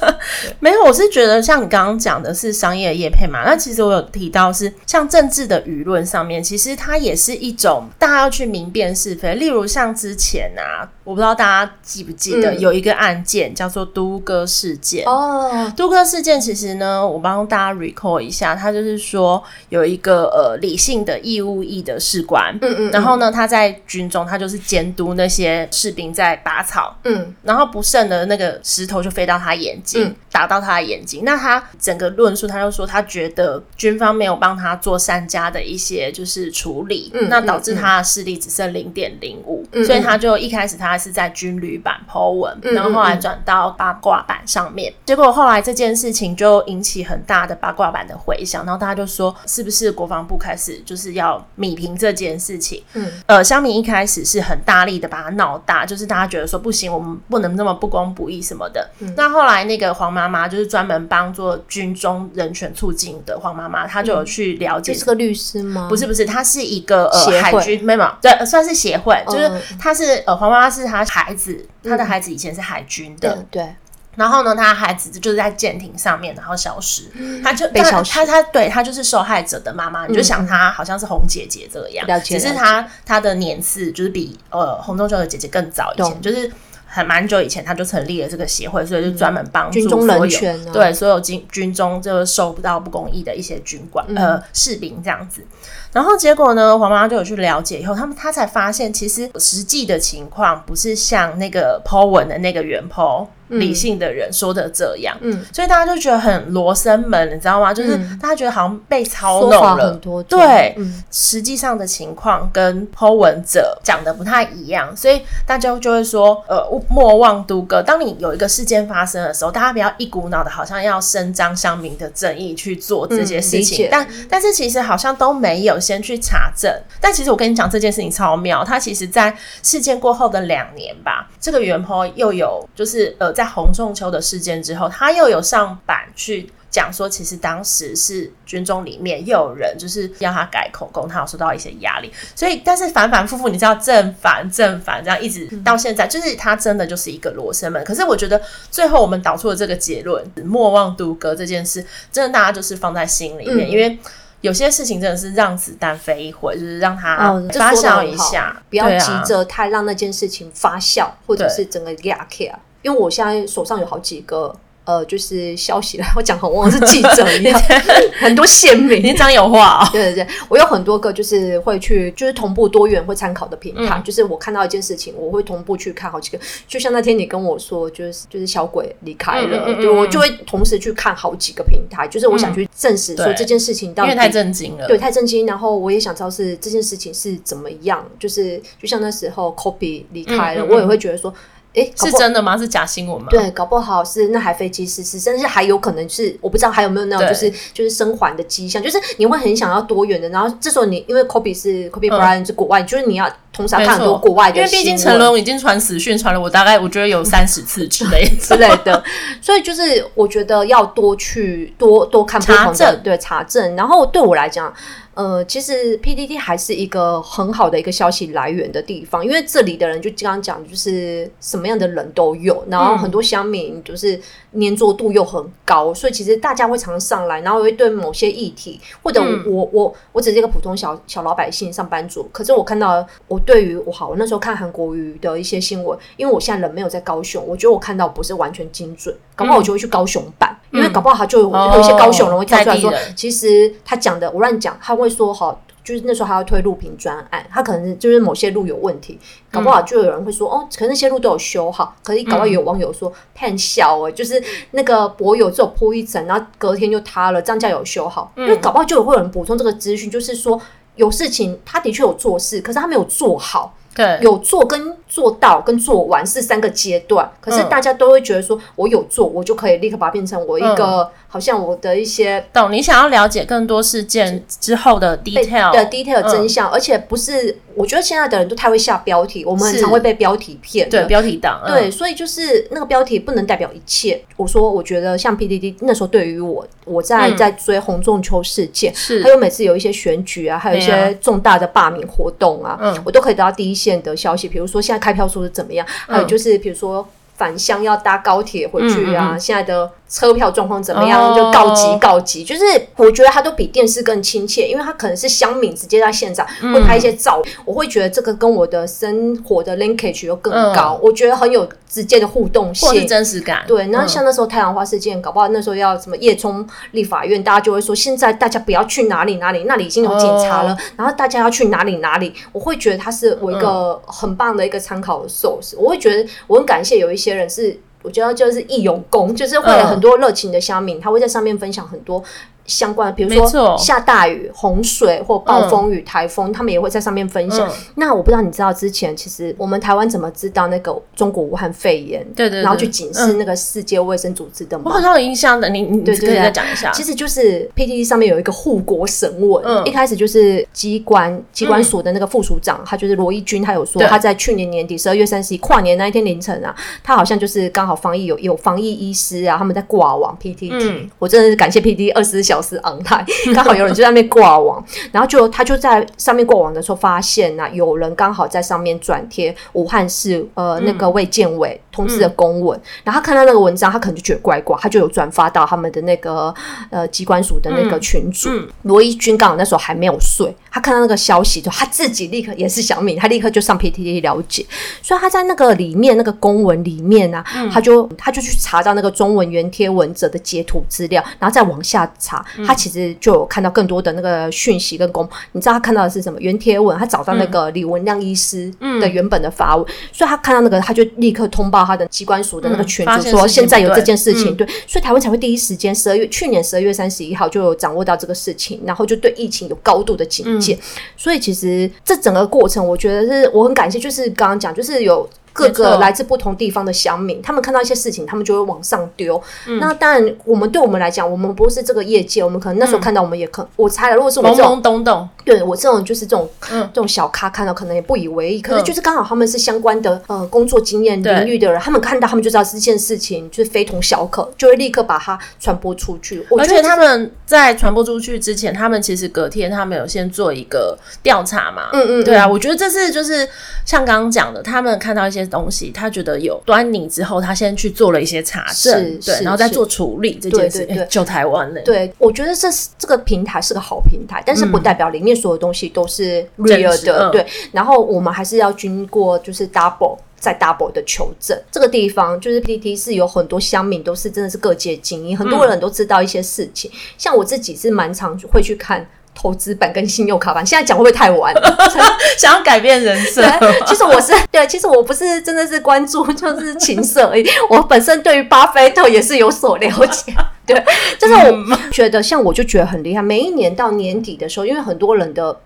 (laughs) 没有，我是觉得像你刚刚讲的是商业业配嘛，那其实我有。提到是像政治的舆论上面，其实它也是一种大家要去明辨是非。例如像之前啊，我不知道大家记不记得有一个案件叫做都哥事件哦。都哥事件其实呢，我帮大家 recall 一下，他就是说有一个呃理性的义务役的士官，嗯嗯，然后呢他在军中他就是监督那些士兵在拔草，嗯，然后不慎的那个石头就飞到他眼睛，打到他的眼睛。那他整个论述，他就说他觉得军方。没有帮他做善加的一些就是处理，嗯、那导致他的视力只剩零点零五，所以他就一开始他是在军旅版 po 文，嗯、然后后来转到八卦版上面，嗯、结果后来这件事情就引起很大的八卦版的回响，然后大家就说是不是国防部开始就是要米平这件事情？嗯，呃，香米一开始是很大力的把它闹大，就是大家觉得说不行，我们不能那么不公不义什么的。嗯、那后来那个黄妈妈就是专门帮做军中人权促进的黄妈妈，她。他就有去了解，这是个律师吗？不是，不是，他是一个呃海军，没有，对，算是协会，嗯、就是他是呃黄妈妈是他孩子，他的孩子以前是海军的，嗯、对。然后呢，他孩子就是在舰艇上面，然后消失，嗯、他就被消失，他他，对他就是受害者的妈妈，嗯、你就想他好像是红姐姐这样，了解，只是他他的年次就是比呃洪中秋的姐姐更早以前，就是。很蛮久以前，他就成立了这个协会，所以就专门帮助所有、对所有军军中就受不到不公义的一些军官、嗯、呃士兵这样子。然后结果呢，黄妈妈就有去了解以后，他们他才发现，其实实际的情况不是像那个 po 文的那个原 po。理性的人说的这样，嗯，所以大家就觉得很罗生门，你知道吗？就是大家觉得好像被操弄了，很多对，嗯，实际上的情况跟 po 文者讲的不太一样，所以大家就会说，呃，莫忘都哥。当你有一个事件发生的时候，大家不要一股脑的，好像要伸张乡民的正义去做这些事情，但但是其实好像都没有先去查证。但其实我跟你讲这件事情超妙，他其实在事件过后的两年吧，这个原 po 又有就是呃。在洪仲秋的事件之后，他又有上版去讲说，其实当时是军中里面又有人就是要他改口供，他有受到一些压力，所以但是反反复复，你知道正反正反这样一直到现在，就是他真的就是一个罗生门。可是我觉得最后我们导出了这个结论，莫忘都哥这件事，真的大家就是放在心里面，嗯、因为有些事情真的是让子弹飞一会，就是让它发酵一下，哦、不要急着太让那件事情发酵，或者是整个压起来。因为我现在手上有好几个呃，就是消息来，我讲很忘是记者一 (laughs) 样，很多鲜明，你讲有话哦。对对对，我有很多个就是会去，就是同步多元会参考的平台，嗯、就是我看到一件事情，我会同步去看好几个。就像那天你跟我说，就是就是小鬼离开了，嗯嗯嗯、对我就会同时去看好几个平台，就是我想去证实说这件事情到底，因为太震惊了，对，太震惊。然后我也想知道是这件事情是怎么样，就是就像那时候 Kobe 离开了，我也会觉得说。诶，是真的吗？是假新闻吗？对，搞不好是那台飞机失事，甚至还有可能是我不知道还有没有那种就是就是生还的迹象，就是你会很想要多远的。然后这时候你因为 Kobe 是 Kobe Bryant 是国外，就是你要同时看很多国外的，因为毕竟成龙已经传死讯传了我大概我觉得有三十次之类 (laughs) 之类的，所以就是我觉得要多去多多看不同的对查证。然后对我来讲。呃，其实 PDD 还是一个很好的一个消息来源的地方，因为这里的人就刚刚讲，就是什么样的人都有，然后很多乡民就是粘着度又很高，所以其实大家会常上来，然后会对某些议题，或者我、嗯、我我我只是一个普通小小老百姓上班族，可是我看到我对于我好，我那时候看韩国瑜的一些新闻，因为我现在人没有在高雄，我觉得我看到不是完全精准，搞不好我就会去高雄办。因为搞不好他就有有一些高雄人会跳出来说，其实他讲的我乱讲，他会说好，就是那时候还要推路平专案，他可能就是某些路有问题，搞不好就有人会说哦，可能那些路都有修好，可是搞不好有网友说骗笑哎，就是那个博友只有铺一层，然后隔天就塌了，这样叫有修好，因为搞不好就有会有人补充这个资讯，就是说有事情他的确有做事，可是他没有做好，对，有做跟。做到跟做完是三个阶段，可是大家都会觉得说，我有做，我就可以立刻把它变成我一个，嗯、好像我的一些懂。你想要了解更多事件之后的 detail 的 detail 真相，嗯、而且不是，我觉得现在的人都太会下标题，我们很常会被标题骗。对，标题党。对，嗯、所以就是那个标题不能代表一切。我说，我觉得像 PDD 那时候对于我，我在在追红中秋事件，是、嗯、还有每次有一些选举啊，还有一些重大的罢免活动啊，嗯、我都可以得到第一线的消息。比如说现在。开票数是怎么样？还有就是，比如说返乡要搭高铁回去啊，嗯、现在的。车票状况怎么样？就告急告急，就是我觉得他都比电视更亲切，因为他可能是乡民直接在现场会拍一些照，我会觉得这个跟我的生活的 linkage 又更高，我觉得很有直接的互动性，或是真实感。对，然后像那时候太阳花事件，搞不好那时候要什么夜冲立法院，大家就会说现在大家不要去哪里哪里，那里已经有警察了，然后大家要去哪里哪里，我会觉得他是我一个很棒的一个参考的 source，我会觉得我很感谢有一些人是。我觉得就是义勇工，就是会有很多热情的乡民，他会在上面分享很多。相关的，比如说下大雨、洪水或暴风雨、台风，他们也会在上面分享。那我不知道你知道之前，其实我们台湾怎么知道那个中国武汉肺炎？对对，然后去警示那个世界卫生组织的吗？我好像有印象的，你你对对对，再讲一下。其实就是 PTT 上面有一个护国神文，一开始就是机关机关所的那个副署长，他就是罗一军，他有说他在去年年底十二月三十一跨年那一天凌晨啊，他好像就是刚好防疫有有防疫医师啊，他们在挂网 PTT，我真的是感谢 PTT 二十四小时。是昂泰，刚好有人就在那边挂网，然后就他就在上面挂网的时候发现呐、啊，有人刚好在上面转贴武汉市呃那个卫健委通知的公文，嗯、然后他看到那个文章，他可能就觉得怪怪，他就有转发到他们的那个呃机关署的那个群组。嗯嗯、罗一军刚好那时候还没有睡，他看到那个消息，就他自己立刻也是小敏，他立刻就上 PTT 了解，所以他在那个里面那个公文里面啊，嗯、他就他就去查到那个中文原贴文者的截图资料，然后再往下查。他其实就有看到更多的那个讯息跟公，你知道他看到的是什么？原贴文，他找到那个李文亮医师的原本的发文，嗯、所以他看到那个，他就立刻通报他的机关署的那个群组，说现在有这件事情。对，所以台湾才会第一时间十二月去年十二月三十一号就有掌握到这个事情，然后就对疫情有高度的警戒。嗯、所以其实这整个过程，我觉得是我很感谢，就是刚刚讲，就是有。各个来自不同地方的乡民，他们看到一些事情，他们就会往上丢。嗯、那当然，我们对我们来讲，我们不是这个业界，我们可能那时候看到，我们也可，嗯、我猜了，如果是我这种懵懵懂懂，对我这种就是这种、嗯、这种小咖看到，可能也不以为意。可是就是刚好他们是相关的呃工作经验领域的人，他们看到，他们就知道这件事情就是非同小可，就会立刻把它传播出去。而且他们在传播出去之前，他们其实隔天他们有先做一个调查嘛。嗯，嗯嗯，对啊，我觉得这是就是像刚刚讲的，他们看到一些东西，他觉得。有端倪之后，他先去做了一些查证，对，然后再做处理这件事，对对对，救台湾了。对，我觉得这是这个平台是个好平台，但是不代表里面所有东西都是 real 的，嗯、对。然后我们还是要经过就是 double 再 double 的求证。这个地方就是 PTT 是有很多乡民都是真的是各界精英，很多人都知道一些事情。嗯、像我自己是蛮常会去看。投资版跟信用卡版，现在讲会不会太晚？(laughs) 想要改变人生？其实我是对，其实我不是真的是关注就是情色而已。我本身对于巴菲特也是有所了解。对，(laughs) 就是我觉得像我就觉得很厉害。每一年到年底的时候，因为很多人的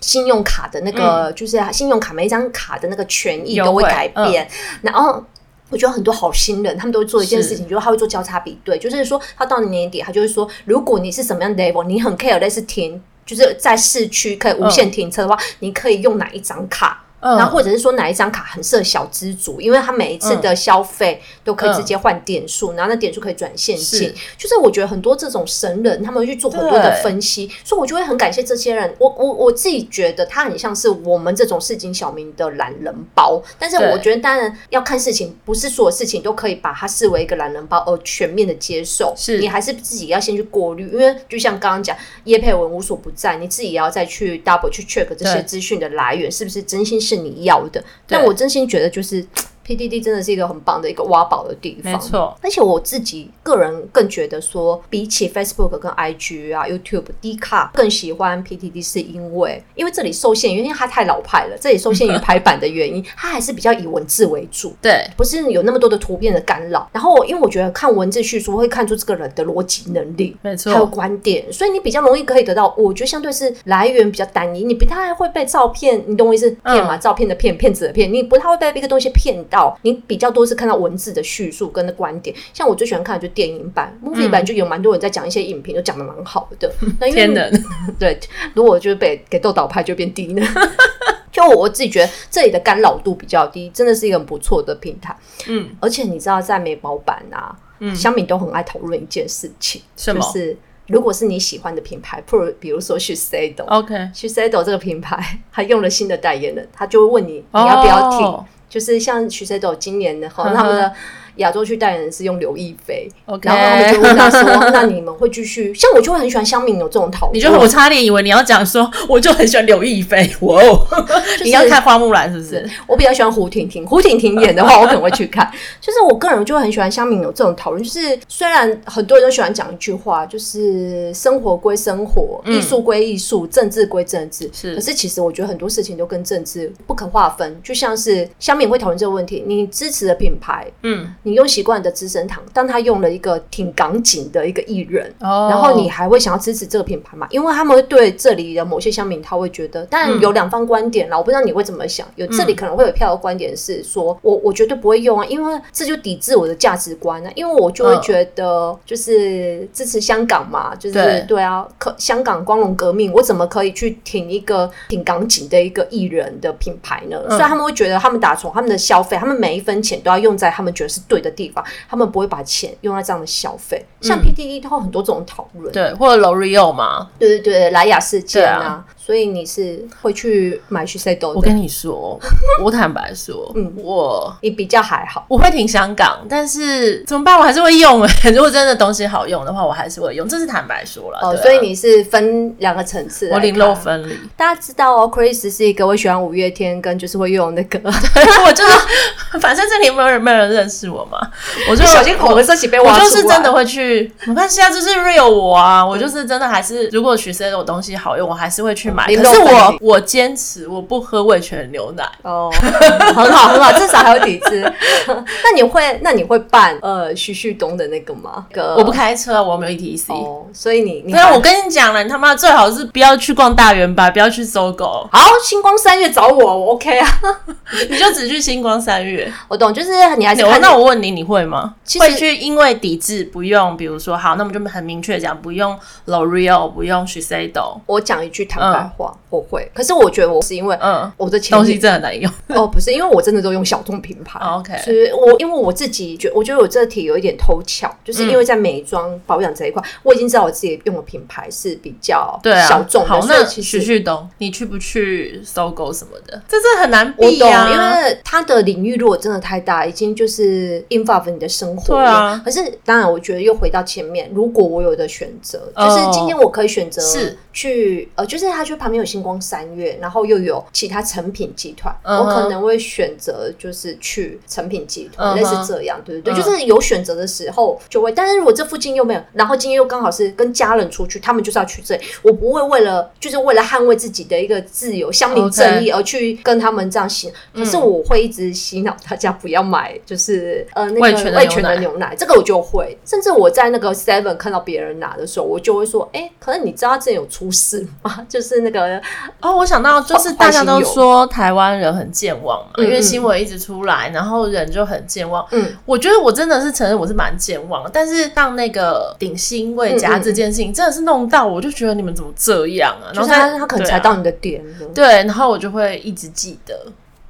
信用卡的那个，嗯、就是信用卡每一张卡的那个权益都会改变。嗯、然后我觉得很多好心人，他们都会做一件事情，就是他会做交叉比对，就是说他到年底，他就会说，如果你是什么样的 level，你很 care 类似停。就是在市区可以无限停车的话，嗯、你可以用哪一张卡？然后或者是说哪一张卡很适合小资族，因为他每一次的消费都可以直接换点数，然后那点数可以转现金。就是我觉得很多这种神人，他们会去做很多的分析，所以我就会很感谢这些人。我我我自己觉得他很像是我们这种市井小民的懒人包，但是我觉得当然要看事情，不是所有事情都可以把它视为一个懒人包而全面的接受。是你还是自己要先去过滤，因为就像刚刚讲叶佩文无所不在，你自己也要再去 double 去 check 这些资讯的来源是不是真心是你要的，但我真心觉得就是。PTT 真的是一个很棒的一个挖宝的地方，没错。而且我自己个人更觉得说，比起 Facebook 跟 IG 啊、YouTube、Dcard 更喜欢 PDD 是因为因为这里受限于，因为它太老派了，这里受限于排版的原因，(laughs) 它还是比较以文字为主，对，不是有那么多的图片的干扰。然后，因为我觉得看文字叙述会看出这个人的逻辑能力，没错，还有观点，所以你比较容易可以得到。我觉得相对是来源比较单一，你不太会被照片，你懂我意思？骗嘛，照片的骗，骗子的骗，你不太会被一个东西骗到。你比较多是看到文字的叙述跟的观点，像我最喜欢看的就电影版、嗯、movie 版，就有蛮多人在讲一些影评，都讲的蛮好的。(laughs) 那因为天能 (laughs) 对，如果就是被给豆导拍就变低呢。(laughs) 就我自己觉得这里的干扰度比较低，真的是一个很不错的平台。嗯，而且你知道在美宝版啊，嗯，乡民都很爱讨论一件事情？就是如果是你喜欢的品牌，不如比如说 Shiseido，OK，Shiseido 这个品牌，他用了新的代言人，他就会问你你要不要听。哦就是像徐 C 斗今年的哈，他们的。亚洲区代言人是用刘亦菲.然后他们就问他说：“那你们会继续？(laughs) 像我就会很喜欢乡民有这种讨论。”你就我差点以为你要讲说，我就很喜欢刘亦菲。(laughs) 哇哦，就是、你要看花木兰是不是？我比较喜欢胡婷婷，胡婷婷演的话，我可能会去看。(laughs) 就是我个人就会很喜欢乡民有这种讨论。就是虽然很多人都喜欢讲一句话，就是生活归生活，艺术归艺术，政治归政治。是，可是其实我觉得很多事情都跟政治不可划分。就像是乡民会讨论这个问题，你支持的品牌，嗯。你用习惯的资生堂，当他用了一个挺港警的一个艺人，oh. 然后你还会想要支持这个品牌吗？因为他们会对这里的某些乡民，他会觉得，但有两方观点啦。嗯、我不知道你会怎么想。有这里可能会有票的观点是说，嗯、我我绝对不会用啊，因为这就抵制我的价值观啊。因为我就会觉得，就是支持香港嘛，就是对，对啊，可香港光荣革命，我怎么可以去挺一个挺港警的一个艺人的品牌呢？嗯、所以他们会觉得，他们打从他们的消费，他们每一分钱都要用在他们觉得是对的地方。他们不会把钱用在这样的消费，像 PDD 它有很多这种讨论，对，或者 L'Oreal 嘛，对对对，莱雅事件啊。所以你是会去买 Shiseido 的？我跟你说，(laughs) 我坦白说，嗯，我你比较还好，我会挺香港，但是怎么办？我还是会用诶。(laughs) 如果真的东西好用的话，我还是会用，这是坦白说了。哦，所以你是分两个层次，我零漏分离。大家知道哦，Chris 是一个我喜欢五月天跟就是会用那个，(laughs) 我就是反正这里没有人没有人认识我嘛，我就小心口红色起被挖出。我就是真的会去，没关系啊，就是 real 我啊，我就是真的还是如果 Shiseido 东西好用，我还是会去。可是我我坚持我不喝味全牛奶哦，很好很好，至少还有底子。(laughs) 那你会那你会办呃徐旭东的那个吗？我不开车，我没有 ETC 哦，所以你那我跟你讲了，你他妈最好是不要去逛大圆吧，不要去搜狗。好，星光三月找我，我 OK 啊，(laughs) 你就只去星光三月。我懂，就是你还是那我问你，你会吗？会去因为抵制不用，比如说好，那我们就很明确讲不用 L'Oreal，不用 Shiseido。我讲一句坦白。话我会，可是我觉得我是因为，嗯，我的钱东西真的难用。哦，不是因为我真的都用小众品牌，(laughs) OK，所以我因为我自己觉，我觉得我这题有一点偷巧，就是因为在美妆保养这一块，我已经知道我自己用的品牌是比较小众的。好，那徐旭东，你去不去搜狗什么的？这是很难避啊，因为它的领域如果真的太大，已经就是 involve 你的生活。对啊，可是当然，我觉得又回到前面，如果我有的选择，就是今天我可以选择是去呃，就是他去。就旁边有星光三月，然后又有其他成品集团，uh huh. 我可能会选择就是去成品集团，uh huh. 类似这样，对对对，uh huh. 就是有选择的时候就会。但是如果这附近又没有，然后今天又刚好是跟家人出去，他们就是要去这里，我不会为了就是为了捍卫自己的一个自由、乡民正义而去跟他们这样洗。可是我会一直洗脑大家不要买，就是呃那个味全的牛奶，这个我就会。甚至我在那个 Seven 看到别人拿的时候，我就会说，哎，可能你知道他之前有出事吗？(laughs) 就是那个哦，我想到就是大家都说台湾人很健忘嘛，因为新闻一直出来，然后人就很健忘。嗯，我觉得我真的是承认我是蛮健忘，但是当那个顶新味家这件事情，真的是弄到我就觉得你们怎么这样啊？然后他他可能才到你的点了，对，然后我就会一直记得。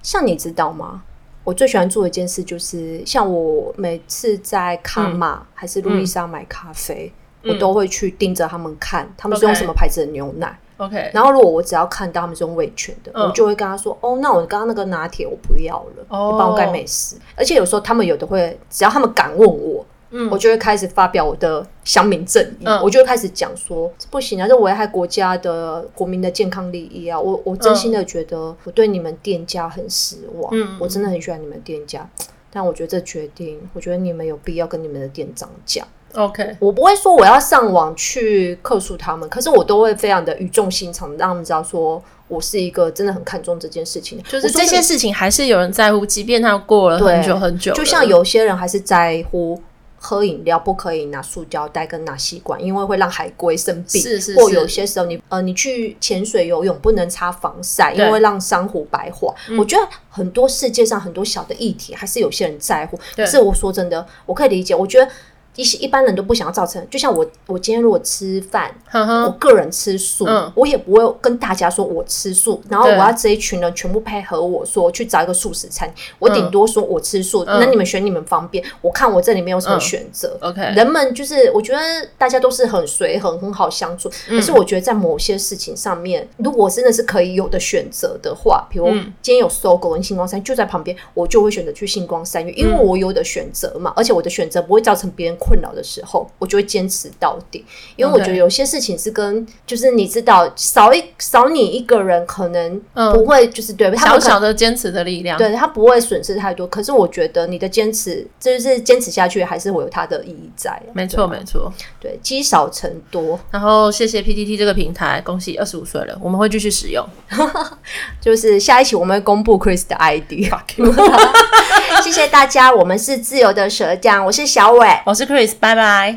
像你知道吗？我最喜欢做一件事就是，像我每次在卡玛还是路易莎买咖啡，我都会去盯着他们看，他们是用什么牌子的牛奶。OK，然后如果我只要看到他们是用味全的，我就会跟他说：“哦，那我刚刚那个拿铁我不要了，你帮我改美式。”而且有时候他们有的会，只要他们敢问我。嗯，我就会开始发表我的乡民正义，嗯、我就会开始讲说这不行啊，这危害国家的国民的健康利益啊！我我真心的觉得我对你们店家很失望，嗯，我真的很喜欢你们店家，但我觉得这决定，我觉得你们有必要跟你们的店长讲。OK，我不会说我要上网去客诉他们，可是我都会非常的语重心长，让他们知道说我是一个真的很看重这件事情，就是这些事情还是有人在乎，即便他过了很久很久，就像有些人还是在乎。喝饮料不可以拿塑胶袋跟拿吸管，因为会让海龟生病。是是是。或有些时候你呃，你去潜水游泳不能擦防晒，因为让珊瑚白化。嗯、我觉得很多世界上很多小的议题，还是有些人在乎。可是我说真的，我可以理解。我觉得。一些一般人都不想要造成，就像我，我今天如果吃饭，我个人吃素，嗯、我也不会跟大家说我吃素，然后我要这一群人全部配合我说去找一个素食餐，我顶多说我吃素，嗯、那你们选你们方便，我看我这里没有什么选择。嗯、OK，人们就是我觉得大家都是很随和，很好相处，可是我觉得在某些事情上面，如果真的是可以有的选择的话，比如今天有 SOGO 跟星光三就在旁边，我就会选择去星光三越，因为我有的选择嘛，而且我的选择不会造成别人困扰的时候，我就会坚持到底，因为我觉得有些事情是跟，就是你知道，少一少你一个人，可能不会就是对，他小小的坚持的力量，对他不会损失太多。可是我觉得你的坚持，就是坚持下去，还是会有它的意义在。没错，没错，对，积少成多。然后谢谢 PTT 这个平台，恭喜二十五岁了，我们会继续使用。(laughs) 就是下一期我们会公布 Chris 的 ID。(laughs) 谢谢大家，我们是自由的蛇酱，我是小伟，我是 Chris，拜拜。